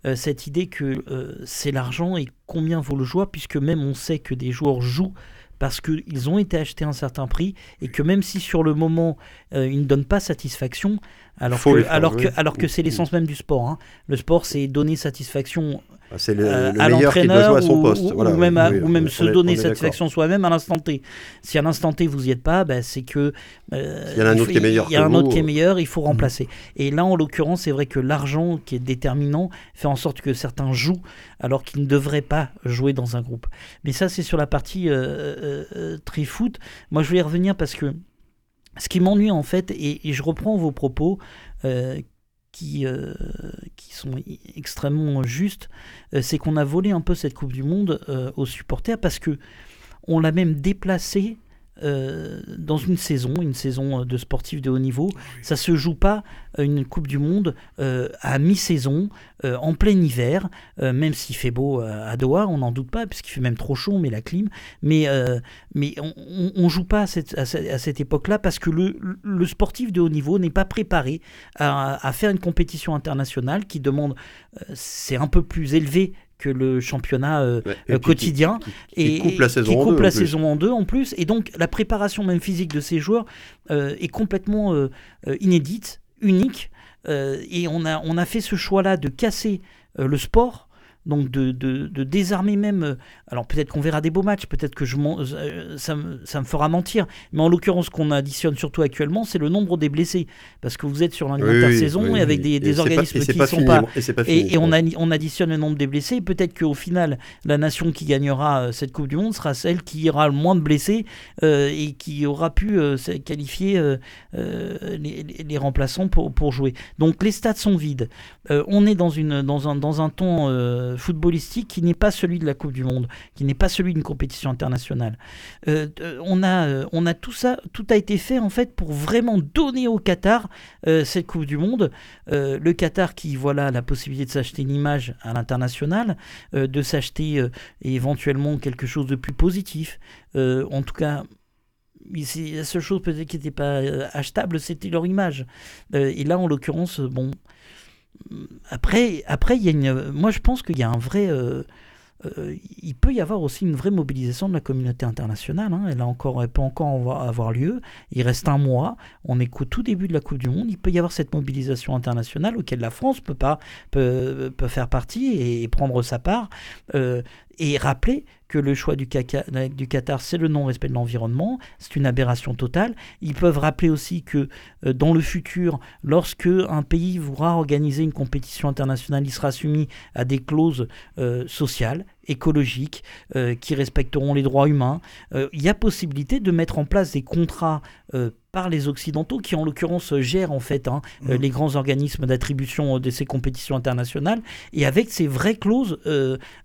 euh, cette idée que euh, c'est l'argent et combien vaut le joueur, puisque même on sait que des joueurs jouent parce qu'ils ont été achetés à un certain prix, et que même si sur le moment, euh, ils ne donnent pas satisfaction, alors Faut que, faire alors, que, alors que c'est l'essence même du sport. hein. Le sport, c'est donner satisfaction Ah, C'est le, euh, le à l'entraîneur ou, poste. ou- Voilà, ou même, à- ou se est- donner satisfaction soi-même à l'instant T. Si à l'instant T vous n'y êtes pas, ben, c'est que euh, Il y en a un autre faut- qui est meilleur Il y a un autre qui est meilleur, il faut remplacer. Et là, en l'occurrence, c'est vrai que l'argent qui est déterminant fait en sorte que certains jouent alors qu'ils ne devraient pas jouer dans un groupe. Mais ça, c'est sur la partie euh, euh, tri-foot. Moi, je vais y revenir parce que ce qui m'ennuie en fait, et, je reprends vos propos euh, qui, euh, qui sont extrêmement justes, euh, c'est qu'on a volé un peu cette Coupe du Monde aux supporters parce que on l'a même déplacée euh, dans une saison, une saison euh, de sportifs de haut niveau. Ça se joue pas euh, une Coupe du Monde euh, à mi-saison, euh, en plein hiver, même s'il fait beau à Doha, on n'en doute pas, puisqu'il fait même trop chaud, mais la clim. Mais, mais on, on joue pas à cette, à cette, époque-là parce que le, le sportif de haut niveau n'est pas préparé à, à faire une compétition internationale qui demande, c'est un peu plus élevé que le championnat euh, Ouais, euh, qui- quotidien qui et coupe la saison qui en coupe deux, la en plus. saison en deux en plus et donc la préparation même physique de ces joueurs euh, est complètement euh, inédite unique et on a on a fait ce choix là de casser le sport donc de, de, de désarmer même euh, alors peut-être qu'on verra des beaux matchs peut-être que je euh, ça, me, ça me fera mentir mais en l'occurrence ce qu'on additionne surtout actuellement c'est le nombre des blessés parce que vous êtes sur une Oui, oui, et avec des, Et pas- organismes et qui pas sont fini, pas Et pas fini. et, on, a- on additionne le nombre des blessés. Peut-être qu'au final, la nation qui gagnera euh, cette Coupe du Monde sera celle qui aura le moins de blessés euh, et qui aura pu euh, qualifier euh, les, remplaçants pour, pour jouer. Donc les stades sont vides. On est dans, une, dans, un, dans un ton footballistique qui n'est pas celui de la Coupe du Monde, qui n'est pas celui d'une compétition internationale. Euh, euh, on, a, euh, on a tout ça, tout a été fait en fait pour vraiment donner au Qatar cette Coupe du Monde. Le Qatar qui voilà la possibilité de s'acheter une image à l'international, de s'acheter éventuellement quelque chose de plus positif. En tout cas, la seule chose peut-être qui n'était pas achetable, c'était leur image. Et là, en l'occurrence, bon. Après, après, il y a une. Moi, je pense qu'il y a un vrai. euh, euh, il peut y avoir aussi une vraie mobilisation de la communauté internationale. hein. Elle, a encore, elle peut encore avoir- lieu. Il reste un mois. On est qu'au tout début de la Coupe du Monde. Il peut y avoir cette mobilisation internationale auquel la France peut, pas, peut, peut faire partie et, prendre sa part. Euh, et rappeler que le choix du, caca- du Qatar, c'est le non-respect de l'environnement. C'est une aberration totale. Ils peuvent rappeler aussi que euh, dans le futur, lorsque un pays voudra organiser une compétition internationale, il sera soumis à des clauses euh, sociales, écologiques, euh, qui respecteront les droits humains. Il y a possibilité de mettre en place des contrats par les Occidentaux, qui en l'occurrence gèrent en fait hein, Mhm. les grands organismes d'attribution de ces compétitions internationales, et avec ces vraies clauses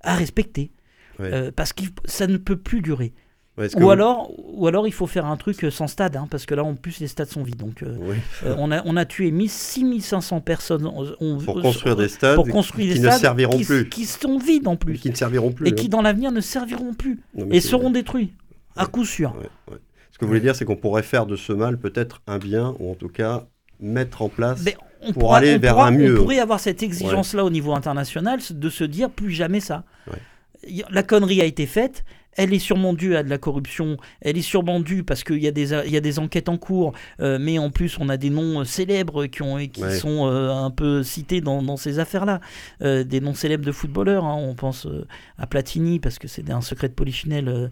à respecter. Ouais. Euh, parce que ça ne peut plus durer. Ouais, Ou vous- alors, ou alors il faut faire un truc euh, sans stade, hein, parce que là en plus les stades sont vides. Donc euh, Oui. euh, on, a, on a tué 1000 6500 personnes on- Pour on- construire des stades pour construire qui des ne stades serviront qui, plus. qui sont vides en plus, qui ne serviront plus. et hein. qui dans l'avenir ne serviront plus, Non, et seront détruits, à coup sûr. Ce que vous voulez dire, c'est qu'on pourrait faire de ce mal peut-être un bien, ou en tout cas mettre en place. Mais on Pour pourra- aller on vers pourra- un mieux. On pourrait avoir cette exigence-là au niveau international, de se dire plus jamais ça. Ouais. La connerie a été faite. Elle est sûrement due à de la corruption. Elle est sûrement due parce qu'il y, a des- il y a des enquêtes en cours. euh, mais en plus, on a des noms euh, célèbres qui, ont, qui Ouais. sont euh, un peu cités dans, dans ces affaires-là. Euh, des noms célèbres de footballeurs. hein. On pense à Platini parce que c'est un secret de polichinelle.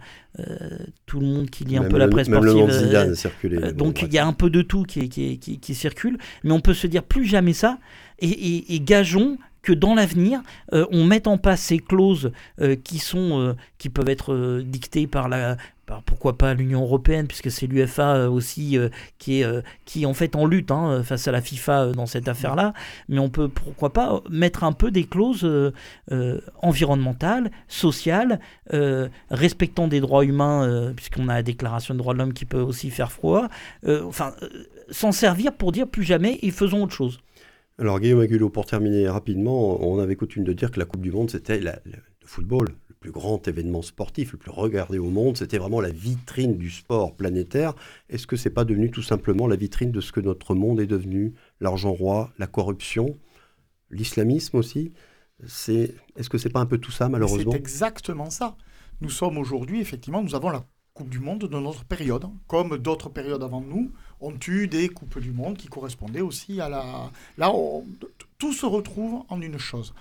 tout le monde qui lit un même peu la le- presse même le sportive. Zidane donc il y a un peu de tout qui, circule, mais on peut se dire plus jamais ça, et, et- et gageons que dans l'avenir, euh, on mette en place ces clauses euh, qui, sont, euh, qui peuvent être dictées par la... pourquoi pas l'Union européenne, puisque c'est l'UFA aussi euh, qui, est, euh, qui est en fait en lutte hein, face à la FIFA euh, dans cette affaire-là. Mais on peut, pourquoi pas, mettre un peu des clauses environnementales, sociales, respectant des droits humains, puisqu'on a la déclaration des droits de l'homme qui peut aussi faire froid. Enfin, s'en servir pour dire plus jamais et faisons autre chose. Alors Guillaume Agulot, pour terminer rapidement, on avait coutume de dire que la Coupe du Monde, c'était le football, le plus grand événement sportif, le plus regardé au monde, c'était vraiment la vitrine du sport planétaire. Est-ce que c'est pas devenu tout simplement la vitrine de ce que notre monde est devenu? L'argent roi, la corruption, l'islamisme aussi? C'est, Est-ce que c'est pas un peu tout ça malheureusement C'est exactement ça. Nous sommes aujourd'hui, effectivement, nous avons la Coupe du Monde de notre période, comme d'autres périodes avant nous ont eu des Coupes du Monde qui correspondaient aussi à la... Là, tout se retrouve en une chose.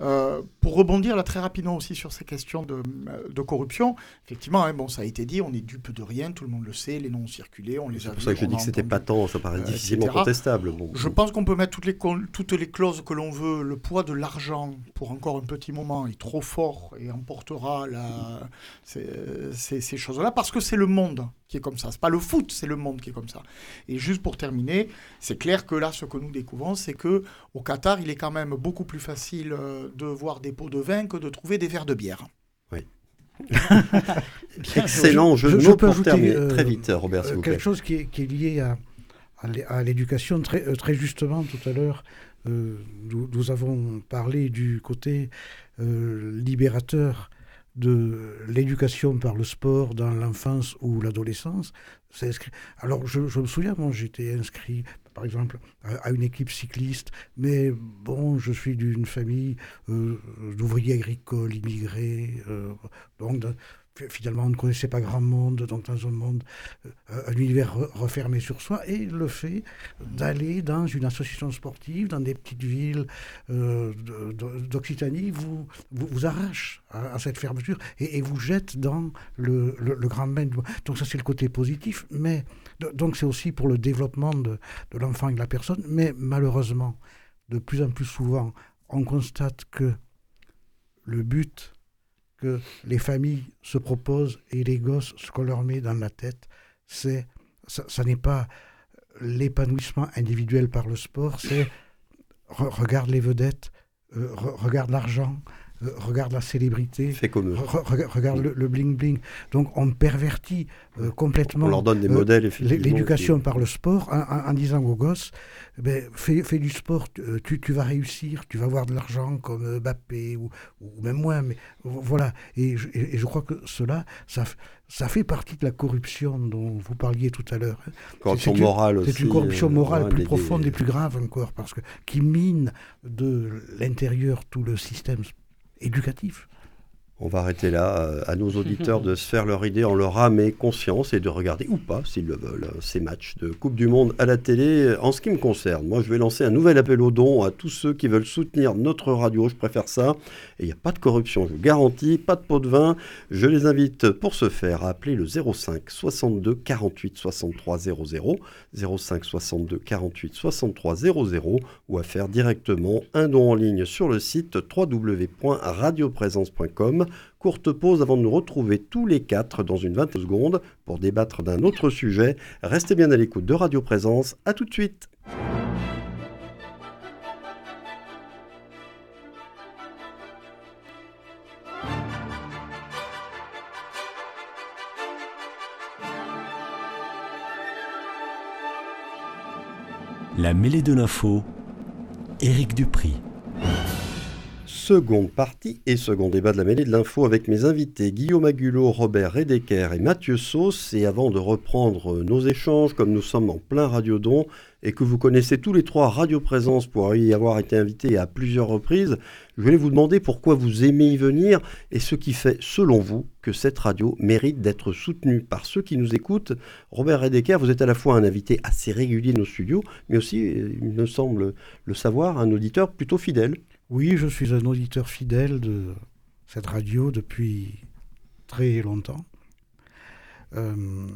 Euh, pour rebondir là très rapidement aussi sur ces questions de, euh, corruption, effectivement, hein, bon, ça a été dit, on est dupe de rien, tout le monde le sait, les noms ont circulé, on les a C'est pour ça que je dis que c'était pas tant, ça paraît euh, difficilement contestable. Je pense qu'on peut mettre toutes les, toutes les clauses que l'on veut. Le poids de l'argent, pour encore un petit moment, est trop fort et emportera la, ces, ces choses-là, parce que c'est le monde qui est comme ça. C'est pas le foot, c'est le monde qui est comme ça. Et juste pour terminer, c'est clair que là, ce que nous découvrons, c'est que au Qatar, il est quand même beaucoup plus facile euh, de voir des pots de vin que de trouver des verres de bière. Oui. Excellent je, je, pour terminer. Euh, très vite, Robert, s'il vous plaît. Quelque chose qui est, qui est lié à, à l'éducation, très, euh, très justement, tout à l'heure, nous, nous, avons parlé du côté libérateur de l'éducation par le sport dans l'enfance ou l'adolescence. Alors, je, me souviens, j'étais inscrit, par exemple, à, une équipe cycliste, mais bon, je suis d'une famille euh, d'ouvriers agricoles, immigrés, euh, donc finalement, on ne connaissait pas grand monde, dans un monde, euh, un univers refermé sur soi, et le fait d'aller dans une association sportive, dans des petites villes euh, d'Occitanie, vous, vous, arrache à, cette fermeture et, vous jette dans le, grand bain. Donc ça, c'est le côté positif, mais donc c'est aussi pour le développement de l'enfant et de la personne, mais malheureusement, de plus en plus souvent, on constate que le but que les familles se proposent et les gosses, ce qu'on leur met dans la tête, c'est ça, n'est pas l'épanouissement individuel par le sport, c'est regarde les vedettes, euh, regarde l'argent, euh, regarde la célébrité, regarde le, bling bling. Donc on pervertit euh, complètement. On leur donne des modèles. L'éducation par le sport en, disant aux gosses, ben, fais, fais, du sport, tu, tu, vas réussir, tu vas avoir de l'argent comme Mbappé ou, ou, même moins. Mais voilà. Et je, et je crois que cela, ça, ça fait partie de la corruption dont vous parliez tout à l'heure. Hein. Corruption morale aussi. C'est une corruption morale plus profonde et plus grave encore, parce que qui mine de l'intérieur tout le système éducatif. On va arrêter là. Euh, à nos auditeurs de se faire leur idée en leur âme et conscience et de regarder ou pas, s'ils le veulent, euh, ces matchs de Coupe du Monde à la télé. En ce qui me concerne, moi, je vais lancer un nouvel appel aux dons à tous ceux qui veulent soutenir notre radio. Je préfère ça. Et il n'y a pas de corruption, je vous garantis, pas de pot de vin. Je les invite pour ce faire à appeler le 05 62 48 63 00, 05 62 48 63 00 ou à faire directement un don en ligne sur le site www.radioprésence.com Courte pause avant de nous retrouver tous les quatre dans une vingtaine de secondes pour débattre d'un autre sujet. Restez bien à l'écoute de Radio Présence. À tout de suite. La mêlée de l'info, Éric Dupri. Seconde partie et second débat de la mêlée de l'info avec mes invités Guillaume Agulot, Robert Redeker et Mathieu Sauce. Et avant de reprendre nos échanges, comme nous sommes en plein Radiodon et que vous connaissez tous les trois Radio Présence pour y avoir été invité à plusieurs reprises, je voulais vous demander pourquoi vous aimez y venir et ce qui fait, selon vous, que cette radio mérite d'être soutenue par ceux qui nous écoutent. Robert Redeker, vous êtes à la fois un invité assez régulier de nos studios, mais aussi, il me semble le savoir, un auditeur plutôt fidèle. Oui, je suis un auditeur fidèle de cette radio depuis très longtemps. Euh,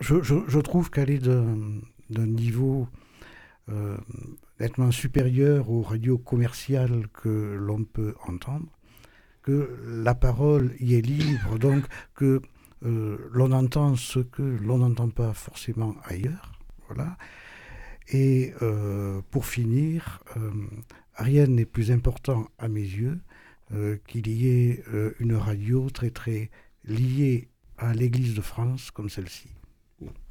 je, trouve qu'elle est d'un niveau euh, nettement supérieur aux radios commerciales que l'on peut entendre, que la parole y est libre, donc que euh, l'on entend ce que l'on n'entend pas forcément ailleurs. Voilà. Et pour finir, rien n'est plus important à mes yeux euh, qu'il y ait euh, une radio très très liée à l'Église de France comme celle-ci.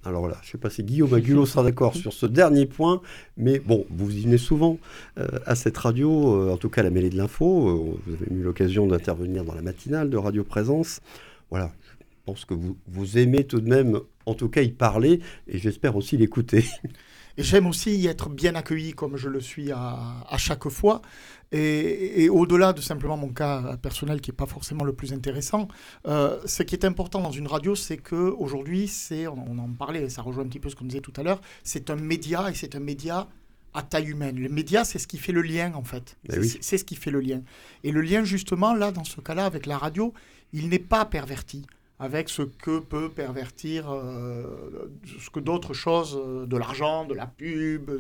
Alors là, je ne sais pas si Guillaume Agulot sera d'accord sur ce dernier point, mais bon, vous y venez souvent euh, à cette radio, en tout cas la mêlée de l'info, vous avez eu l'occasion d'intervenir dans la matinale de Radio Présence. Voilà, je pense que vous, vous aimez tout de même en tout cas y parler et j'espère aussi l'écouter. Et j'aime aussi y être bien accueilli comme je le suis à, chaque fois. Et, au-delà de simplement mon cas personnel qui n'est pas forcément le plus intéressant, euh, ce qui est important dans une radio, c'est qu'aujourd'hui, c'est, on, en parlait, ça rejoint un petit peu ce qu'on disait tout à l'heure, c'est un média et c'est un média à taille humaine. Le média, c'est ce qui fait le lien, en fait. Ben c'est ce qui fait le lien. Et le lien, justement, là, dans ce cas-là, avec la radio, il n'est pas perverti avec ce que peut pervertir, euh, ce que d'autres choses, euh, de l'argent, de la pub,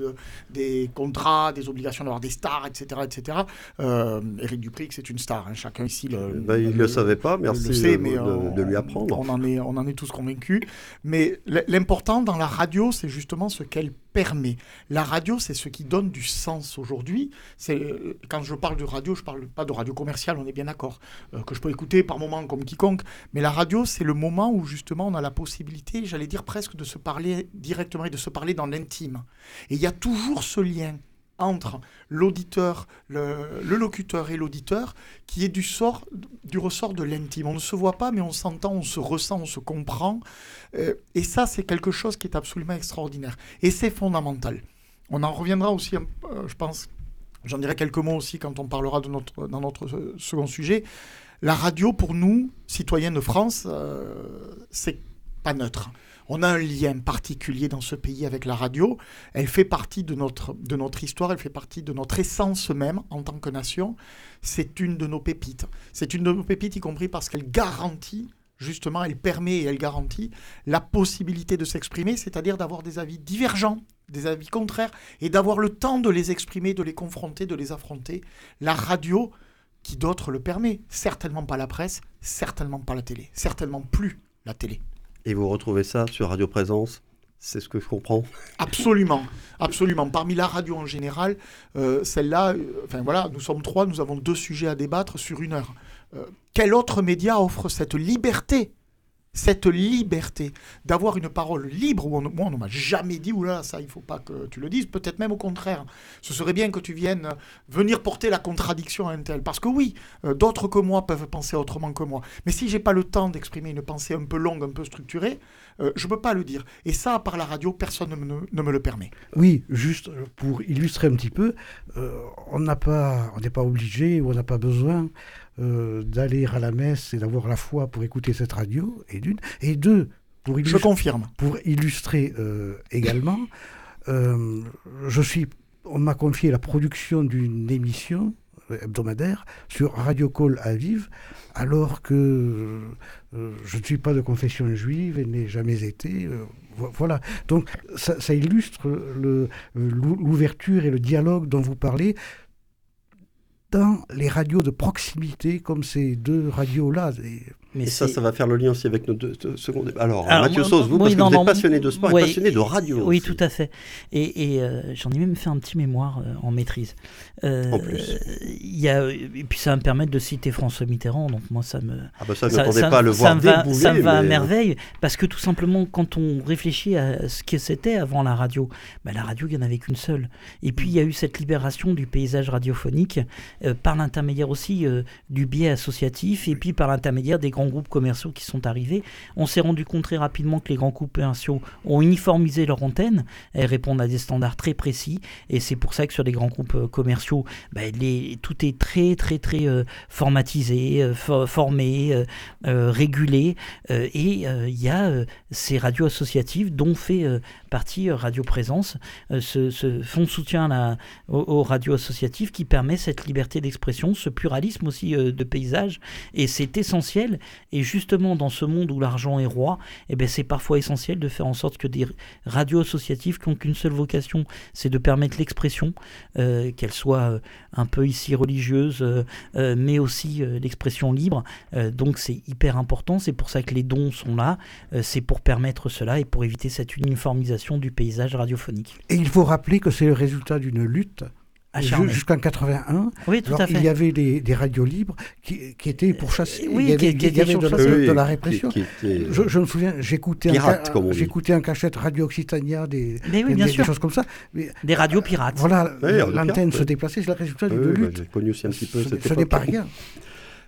des contrats, des obligations d'avoir des stars, etc. etc. Euh, Eric Duprix, c'est une star, hein, chacun ici le, ben, Il ne le, savait pas, merci le sait, mais de, euh, de, lui apprendre. On en est, on en est tous convaincus. Mais l'important dans la radio, c'est justement ce qu'elle permet. La radio, c'est ce qui donne du sens aujourd'hui. C'est euh, quand je parle de radio, je parle pas de radio commerciale, on est bien d'accord, euh, que je peux écouter par moment comme quiconque. Mais la radio, c'est le moment où justement on a la possibilité, j'allais dire presque, de se parler directement et de se parler dans l'intime. Et il y a toujours ce lien entre l'auditeur, le, locuteur et l'auditeur, qui est du, sort, du ressort de l'intime. On ne se voit pas, mais on s'entend, on se ressent, on se comprend. Euh, et ça, c'est quelque chose qui est absolument extraordinaire. Et c'est fondamental. On en reviendra aussi, euh, je pense, j'en dirai quelques mots aussi quand on parlera de notre, dans notre euh, second sujet. La radio, pour nous, citoyens de France, euh, c'est pas neutre on a un lien particulier dans ce pays avec la radio. Elle fait partie de notre, de notre histoire, elle fait partie de notre essence même en tant que nation. C'est une de nos pépites. C'est une de nos pépites, y compris parce qu'elle garantit justement, elle permet et elle garantit la possibilité de s'exprimer, c'est-à-dire d'avoir des avis divergents, des avis contraires, et d'avoir le temps de les exprimer, de les confronter, de les affronter. La radio, qui d'autre le permet, certainement pas la presse, certainement pas la télé, certainement plus la télé. Et vous retrouvez ça sur Radio Présence c'est ce que je comprends. Absolument, absolument. Parmi la radio en général, euh, celle-là, euh, voilà, nous sommes trois, nous avons deux sujets à débattre sur une heure. Euh, quel autre média offre cette liberté cette liberté d'avoir une parole libre où on, moi on ne m'a jamais dit oula ça il faut pas que tu le dises. Peut-être même au contraire. Ce serait bien que tu viennes venir porter la contradiction à un tel. Parce que oui euh, d'autres que moi peuvent penser autrement que moi. Mais si j'ai pas le temps d'exprimer une pensée un peu longue un peu structurée euh, je peux pas le dire. Et ça par la radio personne ne, me, le permet. Oui juste pour illustrer un petit peu euh, on n'a pas on n'est pas obligé ou on n'a pas besoin euh, d'aller à la messe et d'avoir la foi pour écouter cette radio, et d'une. Et deux, pour illustrer, je confirme. Pour illustrer euh, également, euh, je suis, on m'a confié la production d'une émission hebdomadaire sur Radio Call à Aviv, alors que je ne suis pas de confession juive et n'ai jamais été. voilà. Donc ça illustre l'ouverture et le dialogue dont vous parlez les radios de proximité, comme ces deux radios-là, mais et ça, ça va faire le lien aussi avec nos deux. Alors, Alors, Mathieu Sauce, vous, parce non, vous êtes passionné de sport ouais, et passionné de radio. Oui, tout à fait. Et, euh, j'en ai même fait un petit mémoire euh, en maîtrise. Euh, en plus. Y a, euh, et puis ça va me permettre de citer François Mitterrand. Donc moi, ça me. Ah bah ça, ça, ça pas le voir ça va, ça me va à merveille. Parce que tout simplement, quand on réfléchit à ce que c'était avant la radio, bah, la radio, il n'y en avait qu'une seule. Et puis, il y a eu cette libération du paysage radiophonique par l'intermédiaire aussi du biais associatif et puis par l'intermédiaire des grands grands groupes commerciaux qui sont arrivés. On s'est rendu compte très rapidement que les grands groupes commerciaux ont uniformisé leur antenne, elles répondent à des standards très précis, et c'est pour ça que sur les grands groupes euh, commerciaux, bah, tout est très très très euh, formatisé, euh, formé, régulé, et il y a ces radios associatives dont fait partie Radio Présence, ce, fonds de soutien là, aux, aux radios associatives qui permet cette liberté d'expression, ce pluralisme aussi de paysage, et c'est essentiel. Et justement, dans ce monde où l'argent est roi, eh ben, c'est parfois essentiel de faire en sorte que des radios associatives qui n'ont qu'une seule vocation, c'est de permettre l'expression, euh, qu'elle soit euh, un peu ici religieuse, euh, euh, mais aussi l'expression libre. donc c'est hyper important, c'est pour ça que les dons sont là, c'est pour permettre cela et pour éviter cette uniformisation du paysage radiophonique. Et il faut rappeler que c'est le résultat d'une lutte jusqu'en 81. Oui, tout à fait. Il y avait des, des radios libres qui, qui étaient pourchassées. Oui, il y avait, qui, il y avait de, la, de la répression. Qui, qui je, je, me souviens, j'écoutais un, j'écoutais un cachette Radio Occitania, des, Mais oui, des, bien des sûr. choses comme ça. Mais, des radios pirates. Voilà, Oui, l'antenne se déplaçait, c'est le résultat Oui, de bah, lutte. J'ai connu aussi un petit peu Ce- cette Ce n'est pas rien.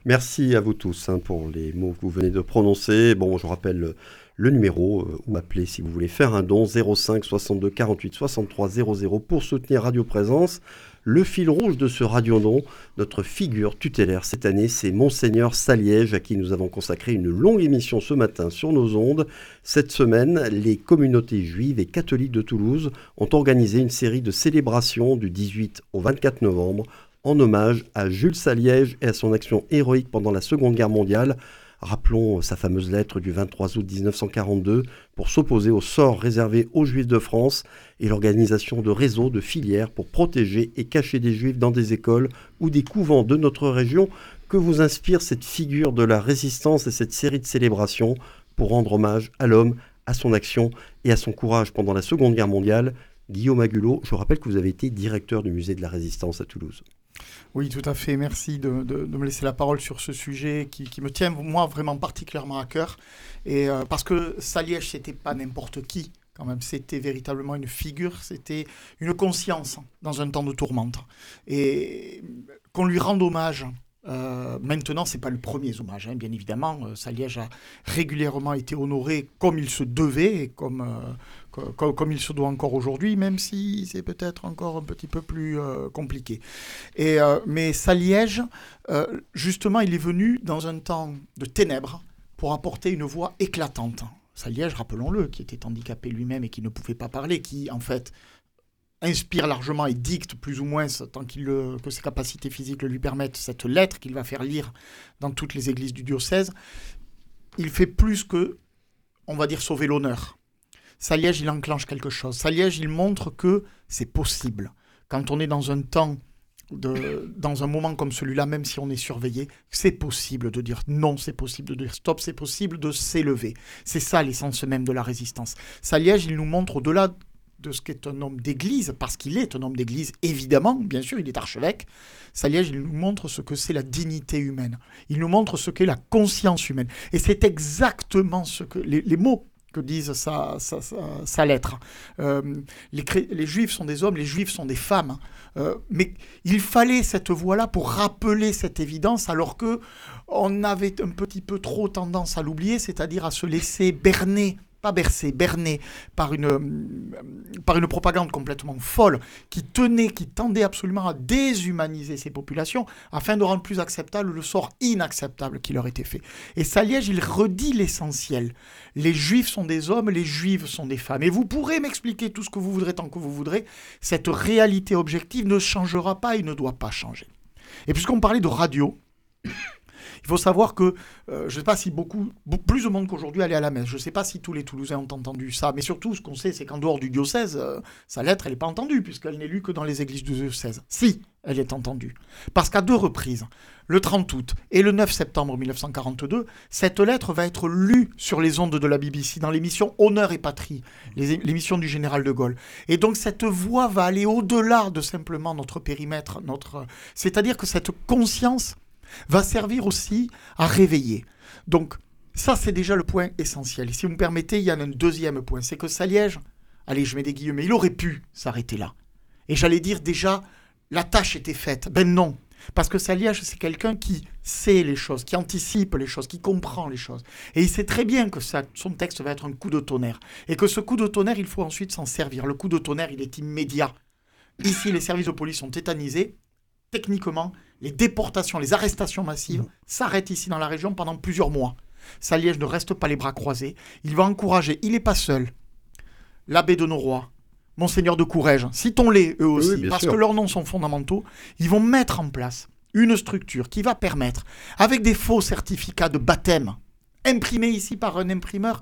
Merci à vous tous hein, pour les mots que vous venez de prononcer. Bon, je rappelle le, le numéro euh, ou appeler si vous voulez faire un don 05 62 48 63 00 pour soutenir Radio Présence. Le fil rouge de ce Radio Don, notre figure tutélaire cette année, c'est Monseigneur Saliège, à qui nous avons consacré une longue émission ce matin sur nos ondes. Cette semaine, les communautés juives et catholiques de Toulouse ont organisé une série de célébrations du 18 au 24 novembre en hommage à Jules Saliège et à son action héroïque pendant la Seconde Guerre mondiale. Rappelons sa fameuse lettre du 23 août 1942 pour s'opposer au sort réservé aux Juifs de France et l'organisation de réseaux de filières pour protéger et cacher des Juifs dans des écoles ou des couvents de notre région. Que vous inspire cette figure de la résistance et cette série de célébrations pour rendre hommage à l'homme, à son action et à son courage pendant la Seconde Guerre mondiale? Guillaume Agulot, je rappelle que vous avez été directeur du musée de la Résistance à Toulouse. Oui, tout à fait. Merci de, me laisser la parole sur ce sujet qui, me tient, moi, vraiment particulièrement à cœur. Et, euh, parce que Saliège, c'était pas n'importe qui, quand même. C'était véritablement une figure, c'était une conscience dans un temps de tourmente. Et qu'on lui rende hommage. euh, maintenant, c'est pas le premier hommage, hein, bien évidemment. Euh, Saliège a régulièrement été honoré comme il se devait et comme, euh, co- co- comme il se doit encore aujourd'hui, même si c'est peut-être encore un petit peu plus euh, compliqué. Et, euh, mais Saliège, euh, justement, il est venu dans un temps de ténèbres pour apporter une voix éclatante. Saliège, rappelons-le, qui était handicapé lui-même et qui ne pouvait pas parler, qui en fait inspire largement et dicte plus ou moins, tant que ses capacités physiques le lui permettent, cette lettre qu'il va faire lire dans toutes les églises du diocèse, il fait plus que, on va dire, sauver l'honneur. Saliège, il enclenche quelque chose. Saliège, il montre que c'est possible. Quand on est dans un temps, de, dans un moment comme celui-là, même si on est surveillé, c'est possible de dire non, c'est possible de dire stop, c'est possible de s'élever. C'est ça l'essence même de la résistance. Saliège, il nous montre au-delà de ce qu'est un homme d'église, parce qu'il est un homme d'église, évidemment, bien sûr, il est archevêque. Saliège, il nous montre ce que c'est la dignité humaine. Il nous montre ce qu'est la conscience humaine. Et c'est exactement ce que les, les mots disent sa, lettre. Euh, les juifs sont des hommes, les juifs sont des femmes. Euh, mais il fallait cette voix-là pour rappeler cette évidence, alors que on avait un petit peu trop tendance à l'oublier, c'est-à-dire à se laisser berner pas bercer, berner par une, par une propagande complètement folle qui tenait, qui tendait absolument à déshumaniser ces populations afin de rendre plus acceptable le sort inacceptable qui leur était fait. Et Saliège, il redit l'essentiel. Les juifs sont des hommes, les juives sont des femmes. Et vous pourrez m'expliquer tout ce que vous voudrez tant que vous voudrez, cette réalité objective ne changera pas et ne doit pas changer. Et puisqu'on parlait de radio, il faut savoir que, euh, je ne sais pas si beaucoup, plus de monde qu'aujourd'hui allait à la messe. Je ne sais pas si tous les Toulousains ont entendu ça. Mais surtout, ce qu'on sait, c'est qu'en dehors du diocèse, euh, sa lettre, elle n'est pas entendue, puisqu'elle n'est lue que dans les églises du diocèse. Si, elle est entendue. Parce qu'à deux reprises, le 30 août et le 9 septembre 1942, cette lettre va être lue sur les ondes de la BBC dans l'émission Honneur et Patrie, l'émission du général de Gaulle. Et donc cette voix va aller au-delà de simplement notre périmètre, notre, c'est-à-dire que cette conscience va servir aussi à réveiller. Donc ça, c'est déjà le point essentiel. Et si vous me permettez, il y a un deuxième point, c'est que Saliège, allez, je mets des guillemets, il aurait pu s'arrêter là. Et j'allais dire déjà, la tâche était faite. Ben non. Parce que Saliège, c'est quelqu'un qui sait les choses, qui anticipe les choses, qui comprend les choses. Et il sait très bien que ça- son texte va être un coup de tonnerre. Et que ce coup de tonnerre, il faut ensuite s'en servir. Le coup de tonnerre, il est immédiat. Ici, les services de police sont tétanisés. Techniquement, les déportations, les arrestations massives s'arrêtent ici dans la région pendant plusieurs mois. Saliège ne reste pas les bras croisés. Il va encourager, il n'est pas seul, l'abbé de Noroy, Monseigneur de Courrèges, citons-les eux aussi, oui, parce sûr. que leurs noms sont fondamentaux. Ils vont mettre en place une structure qui va permettre, avec des faux certificats de baptême, imprimés ici par un imprimeur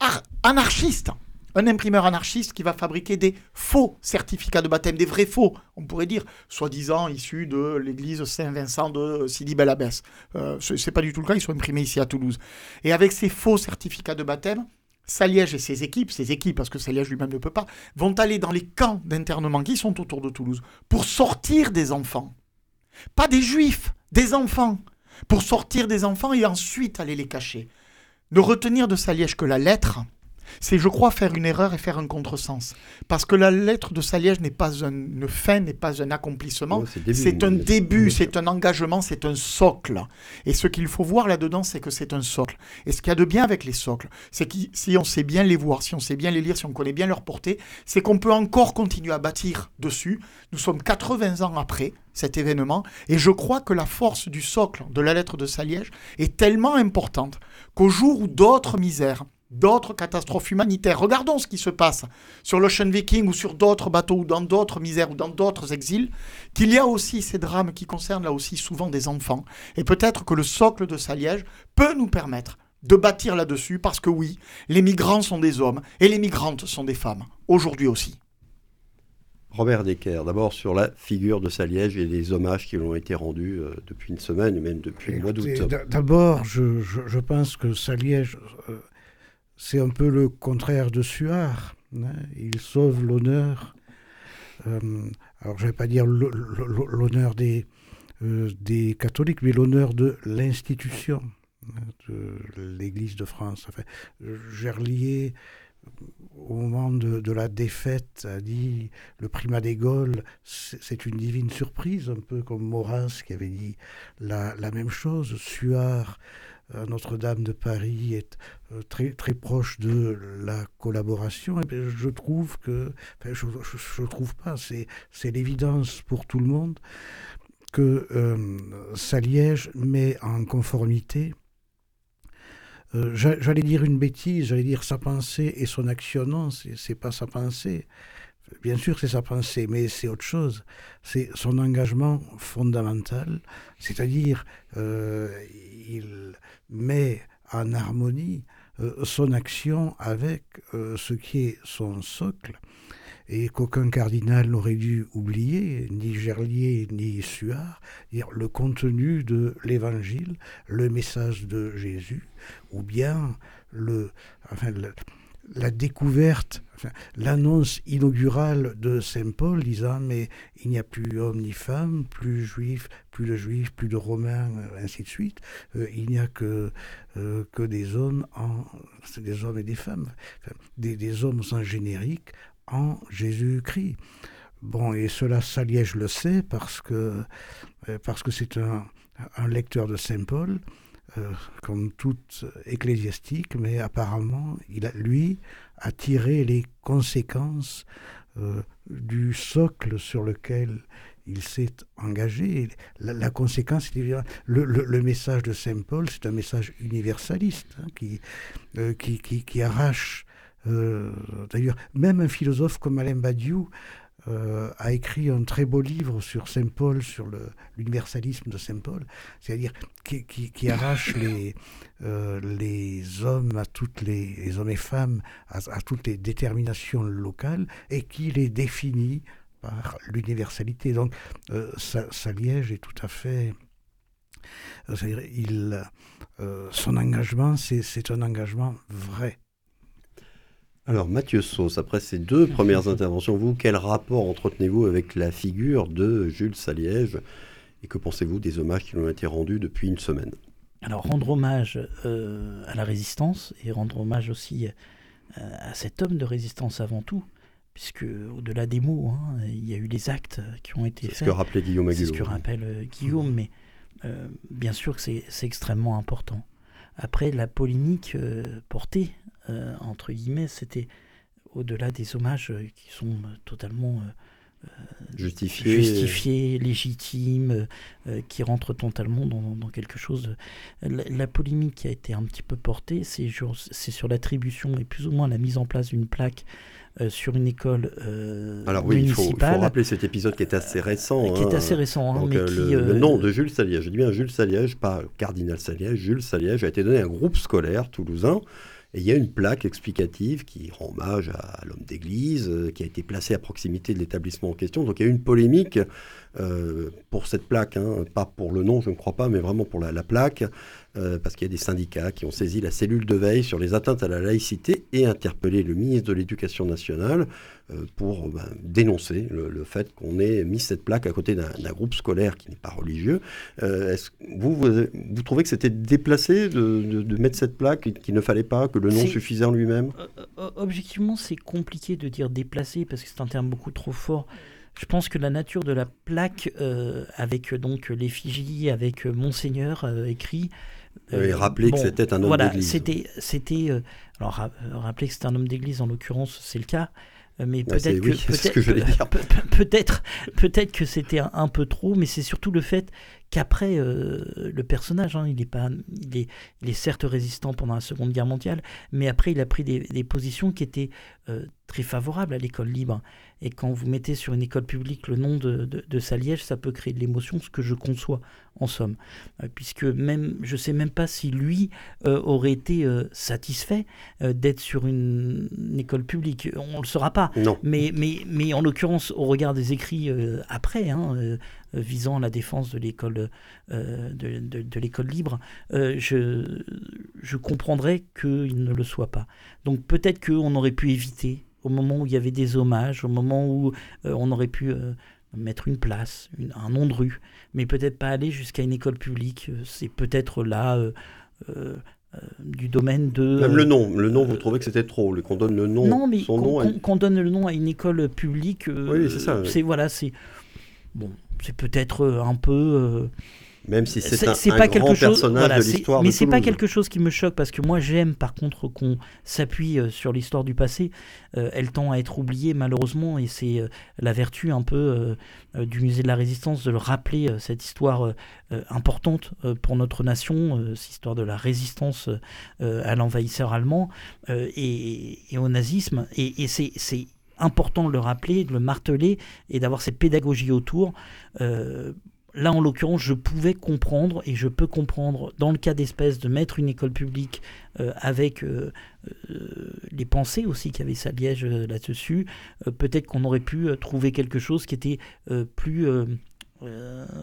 ar- anarchiste, un imprimeur anarchiste qui va fabriquer des faux certificats de baptême, des vrais faux, on pourrait dire, soi-disant issus de l'église Saint-Vincent de Sidi Bel. Euh, ce c'est pas du tout le cas, ils sont imprimés ici à Toulouse. Et avec ces faux certificats de baptême, Saliège et ses équipes, ses équipes, parce que Saliège lui-même ne peut pas, vont aller dans les camps d'internement qui sont autour de Toulouse pour sortir des enfants. Pas des juifs, des enfants. Pour sortir des enfants et ensuite aller les cacher. Ne retenir de Saliège que la lettre, c'est, je crois, faire une erreur et faire un contresens. Parce que la lettre de Saliège n'est pas une fin, n'est pas un accomplissement. c'est un début, c'est un engagement, c'est un socle. Et ce qu'il faut voir là-dedans, c'est que c'est un socle. Et ce qu'il y a de bien avec les socles, c'est que si on sait bien les voir, si on sait bien les lire, si on connaît bien leur portée, c'est qu'on peut encore continuer à bâtir dessus. Nous sommes 80 ans après cet événement, et je crois que la force du socle de la lettre de Saliège est tellement importante qu'au jour où d'autres misères, d'autres catastrophes humanitaires. Regardons ce qui se passe sur l'Ocean Viking ou sur d'autres bateaux ou dans d'autres misères ou dans d'autres exils, qu'il y a aussi ces drames qui concernent là aussi souvent des enfants. Et peut-être que le socle de Saliège peut nous permettre de bâtir là-dessus parce que oui, les migrants sont des hommes et les migrantes sont des femmes, aujourd'hui aussi. Robert Decker, d'abord sur la figure de Saliège et les hommages qui lui ont été rendus euh, depuis une semaine, et même depuis le mois d'août. D'abord, je, pense que Saliège euh, c'est un peu le contraire de Suard. Hein. Il sauve l'honneur. Euh, alors, je ne vais pas dire l'honneur des, euh, des catholiques, mais l'honneur de l'institution hein, de l'Église de France. Gerlier, au moment de, la défaite, a dit le primat des Gaules, c'est une divine surprise, un peu comme Maurras qui avait dit la, la même chose. Suard notre-Dame de Paris est euh, très, très proche de la collaboration. Et je trouve que, je ne trouve pas, c'est l'évidence pour tout le monde que euh, Saliège met en conformité, euh, j'allais dire une bêtise, j'allais dire sa pensée et son action, non, c'est pas sa pensée. Bien sûr, c'est sa pensée, mais c'est autre chose. C'est son engagement fondamental, c'est-à-dire euh, il met en harmonie euh, son action avec euh, ce qui est son socle. Et qu'aucun cardinal n'aurait dû oublier, ni Gerlier ni Suard, le contenu de l'Évangile, le message de Jésus, ou bien le, la découverte, l'annonce inaugurale de Saint Paul disant mais il n'y a plus homme ni femme, plus juif, plus de juifs, plus de romains, euh, ainsi de suite. Euh, il n'y a que, euh, que des hommes, en, des hommes et des femmes, des, hommes sans générique en Jésus-Christ. Bon, et cela, Saliège le sait parce que parce que c'est un, un lecteur de Saint Paul. Euh, comme toute ecclésiastique, mais apparemment, il a, lui a tiré les conséquences euh, du socle sur lequel il s'est engagé. La, conséquence, le, le, le, message de Saint Paul, c'est un message universaliste hein, euh, qui, qui, qui, arrache. D'ailleurs, même un philosophe comme Alain Badiou euh, a écrit un très beau livre sur Saint Paul, sur l'universalisme de Saint Paul, c'est-à-dire qui, arrache les, euh, les hommes à toutes les, hommes et femmes à, toutes les déterminations locales et qui les définit par l'universalité. Donc, euh, Saliège est tout à fait il, son engagement, c'est un engagement vrai. Alors Mathieu Sauce, après ces deux premières interventions, vous, quel rapport entretenez-vous avec la figure de Jules Saliège et que pensez-vous des hommages qui lui ont été rendus depuis une semaine? Alors rendre hommage euh, à la résistance et rendre hommage aussi euh, à cet homme de résistance avant tout, puisque au-delà des mots, hein, il y a eu les actes qui ont été faits. C'est ce que rappelait Guillaume C'est ce que rappelle euh, Guillaume, mais bien sûr que c'est extrêmement important. Après, la polémique portée euh, entre guillemets, c'était au-delà des hommages euh, qui sont euh, totalement justifiés, légitimes, qui rentrent totalement dans, quelque chose. La, polémique qui a été un petit peu portée, c'est sur, l'attribution et plus ou moins la mise en place d'une plaque sur une école Alors oui, il faut, rappeler cet épisode qui est assez récent. qui est hein. assez récent. Hein, mais le, nom de Jules Saliège, je dis bien Jules Saliège, pas Cardinal Saliège, Jules Saliège a été donné à un groupe scolaire toulousain et il y a une plaque explicative qui rend hommage à l'homme d'église, euh, qui a été placée à proximité de l'établissement en question. Donc il y a eu une polémique pour cette plaque, hein, pas pour le nom, je ne crois pas, mais vraiment pour la, plaque, parce qu'il y a des syndicats qui ont saisi la cellule de veille sur les atteintes à la laïcité et interpellé le ministre de l'Éducation nationale pour ben, dénoncer le, fait qu'on ait mis cette plaque à côté d'un groupe scolaire qui n'est pas religieux. vous, vous, trouvez que c'était déplacé de, mettre cette plaque, qu'il ne fallait pas, que le nom suffisait en lui-même? Objectivement, c'est compliqué de dire déplacé parce que c'est un terme beaucoup trop fort. Je pense que la nature de la plaque, euh, avec donc l'effigie, avec Monseigneur euh, écrit. Euh, rappeler que c'était un homme voilà, d'église. C'était, c'était, alors rappeler que c'était un homme d'église en l'occurrence, c'est le cas. Mais peut-être que, peut-être, peut-être que c'était un, peu trop, mais c'est surtout le fait qu'après le personnage, hein, il est pas, il est, il est certes résistant pendant la Seconde Guerre mondiale, mais après il a pris des, des positions qui étaient très favorables à l'école libre. Et quand vous mettez sur une école publique le nom de, de, Saliège, ça peut créer de l'émotion, ce que je conçois en somme. Euh, puisque même, je ne sais même pas si lui euh, aurait été euh, satisfait d'être sur une, école publique. On ne le saura pas. Non. Mais, mais, mais en l'occurrence, au regard des écrits après, hein, visant la défense de l'école de, de l'école libre, je, je comprendrais qu'il ne le soit pas. Donc peut-être qu'on aurait pu éviter au moment où il y avait des hommages, au moment où euh, on aurait pu euh, mettre une place, un nom de rue, mais peut-être pas aller jusqu'à une école publique. Euh, c'est peut-être là du domaine de. Même le nom, le nom, vous trouvez que c'était trop, qu'on donne le nom, non, mais son nom, qu'on donne le nom à une école publique. oui, c'est ça. C'est voilà, c'est bon, c'est peut-être un peu. Même si c'est un, pas grand personnage de l'histoire Mais c'est pas quelque chose qui me choque parce que moi j'aime par contre qu'on s'appuie euh, sur l'histoire du passé. Euh, elle tend à être oubliée malheureusement et c'est euh, la vertu un peu du musée de la résistance de le rappeler cette histoire importante pour notre nation, cette histoire de la résistance à l'envahisseur allemand et, au nazisme. Et, et c'est important de le rappeler, de le marteler et d'avoir cette pédagogie autour là, en l'occurrence, je pouvais comprendre, et je peux comprendre, dans le cas d'espèce, de mettre une école publique euh, avec euh, euh, les pensées aussi qu'il y avait ça Liège là-dessus, peut-être qu'on aurait pu trouver quelque chose qui était plus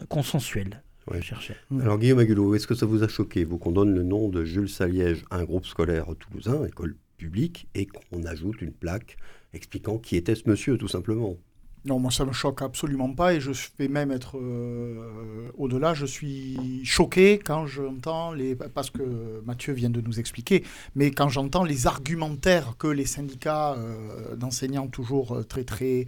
consensuel. Ouais. Mm. Alors Guillaume Agulot, est-ce que ça vous a choqué, vous qu'on donne le nom de Jules Saliège à un groupe scolaire toulousain, école publique, et qu'on ajoute une plaque expliquant qui était ce monsieur, tout simplement? Non, moi ça me choque absolument pas et je vais même être euh, au-delà. Je suis choqué quand j'entends les parce que Mathieu vient de nous expliquer, mais quand j'entends les argumentaires que les syndicats euh, d'enseignants toujours euh, très très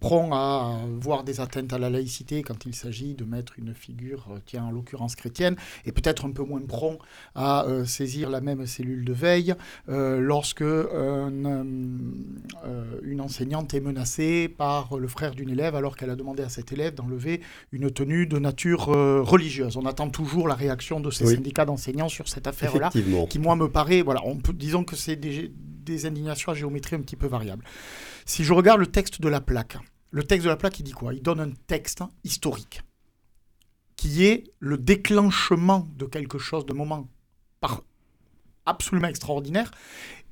prompts à voir des atteintes à la laïcité quand il s'agit de mettre une figure est en l'occurrence chrétienne et peut-être un peu moins prompt à saisir la même cellule de veille lorsque une enseignante est menacée par le frère d'une élève alors qu'elle a demandé à cet élève d'enlever une tenue de nature euh, religieuse. On attend toujours la réaction de ces syndicats d'enseignants sur cette affaire-là, qui moi me paraît, voilà, on peut, disons que c'est des, indignations à géométrie un petit peu variable. Si je regarde le texte de la plaque, le texte de la plaque, il dit quoi? Il donne un texte historique qui est le déclenchement de quelque chose, de moment par absolument extraordinaire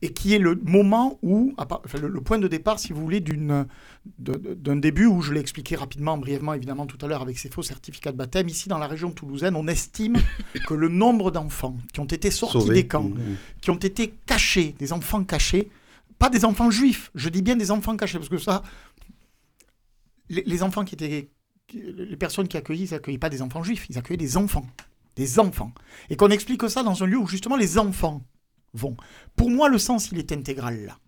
et qui est le moment où, le, point de départ, si vous voulez, d'un début où je l'ai expliqué rapidement, brièvement, évidemment, tout à l'heure avec ces faux certificats de baptême. Ici, dans la région toulousaine, on estime que le nombre d'enfants qui ont été sortis des camps, mmh, qui ont été cachés, des enfants cachés, pas des enfants juifs, je dis bien des enfants cachés, parce que ça, les, enfants qui étaient, les personnes qui accueillies, ils n'accueillaient pas des enfants juifs, ils accueillaient des enfants, des enfants, et qu'on explique ça dans un lieu où justement les enfants vont. Pour moi, le sens, il est intégral là.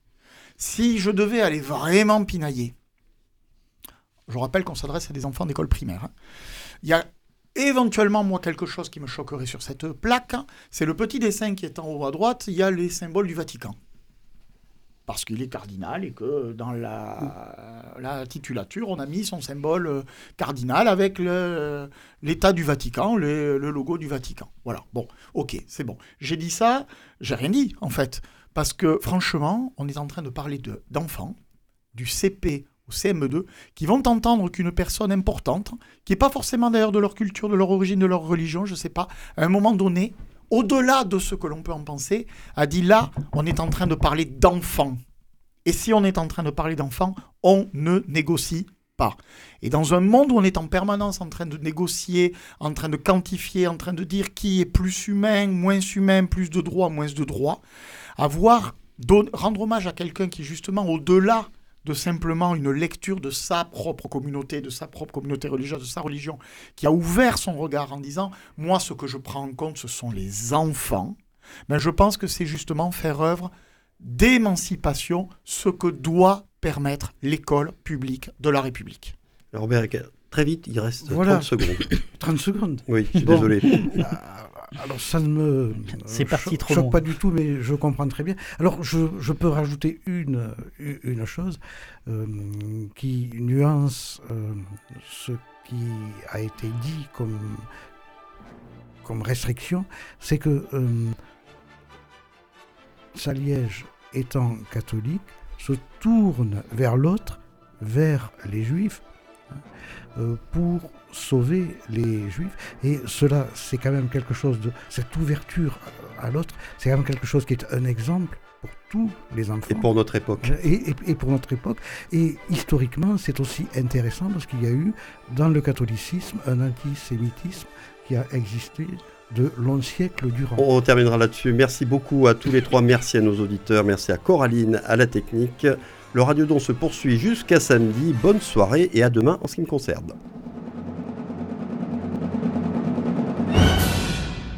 Si je devais aller vraiment pinailler, je rappelle qu'on s'adresse à des enfants d'école primaire. Hein. Il y a éventuellement, moi, quelque chose qui me choquerait sur cette plaque. C'est le petit dessin qui est en haut à droite. Il y a les symboles du Vatican parce qu'il est cardinal et que dans la, la, titulature, on a mis son symbole euh, cardinal avec l'état du Vatican, le, logo du Vatican. Voilà, bon, ok, c'est bon. J'ai dit ça, j'ai rien dit en fait, parce que franchement, on est en train de parler d'enfants, du CP au CM2, qui vont entendre qu'une personne importante, qui n'est pas forcément d'ailleurs de leur culture, de leur origine, de leur religion, je ne sais pas, à un moment donné, au-delà de ce que l'on peut en penser, a dit là, on est en train de parler d'enfants. Et si on est en train de parler d'enfants, on ne négocie pas. Et dans un monde où on est en permanence en train de négocier, en train de quantifier, en train de dire qui est plus humain, moins humain, plus de droits, moins de droits, avoir, rendre hommage à quelqu'un qui justement au-delà de simplement une lecture de sa propre communauté, de sa propre communauté religieuse, de sa religion, qui a ouvert son regard en disant, moi ce que je prends en compte, ce sont les enfants, mais je pense que c'est justement faire œuvre d'émancipation, ce que doit permettre l'école publique de la République. Robert, très vite, il reste 30 secondes. 30 secondes Oui, je suis désolé. Alors ça ne me c'est parti trop choque pas du tout, mais je comprends très bien. Alors je, je peux rajouter une, une chose euh, qui nuance euh, ce qui a été dit comme, comme restriction, c'est que euh, Saliège étant catholique se tourne vers l'autre, vers les juifs, hein, pour sauver les juifs. Et cela, c'est quand même quelque chose de... Cette ouverture à l'autre, c'est quand même quelque chose qui est un exemple pour tous les enfants. Et pour notre époque. Et, et, pour notre époque. Et historiquement, c'est aussi intéressant parce qu'il y a eu dans le catholicisme un antisémitisme qui a existé de longs siècles durant. On terminera là-dessus. Merci beaucoup à tous les trois. Merci à nos auditeurs. Merci à Coraline, à la technique. Le Radiodon se poursuit jusqu'à samedi. Bonne soirée et à demain en ce qui me concerne.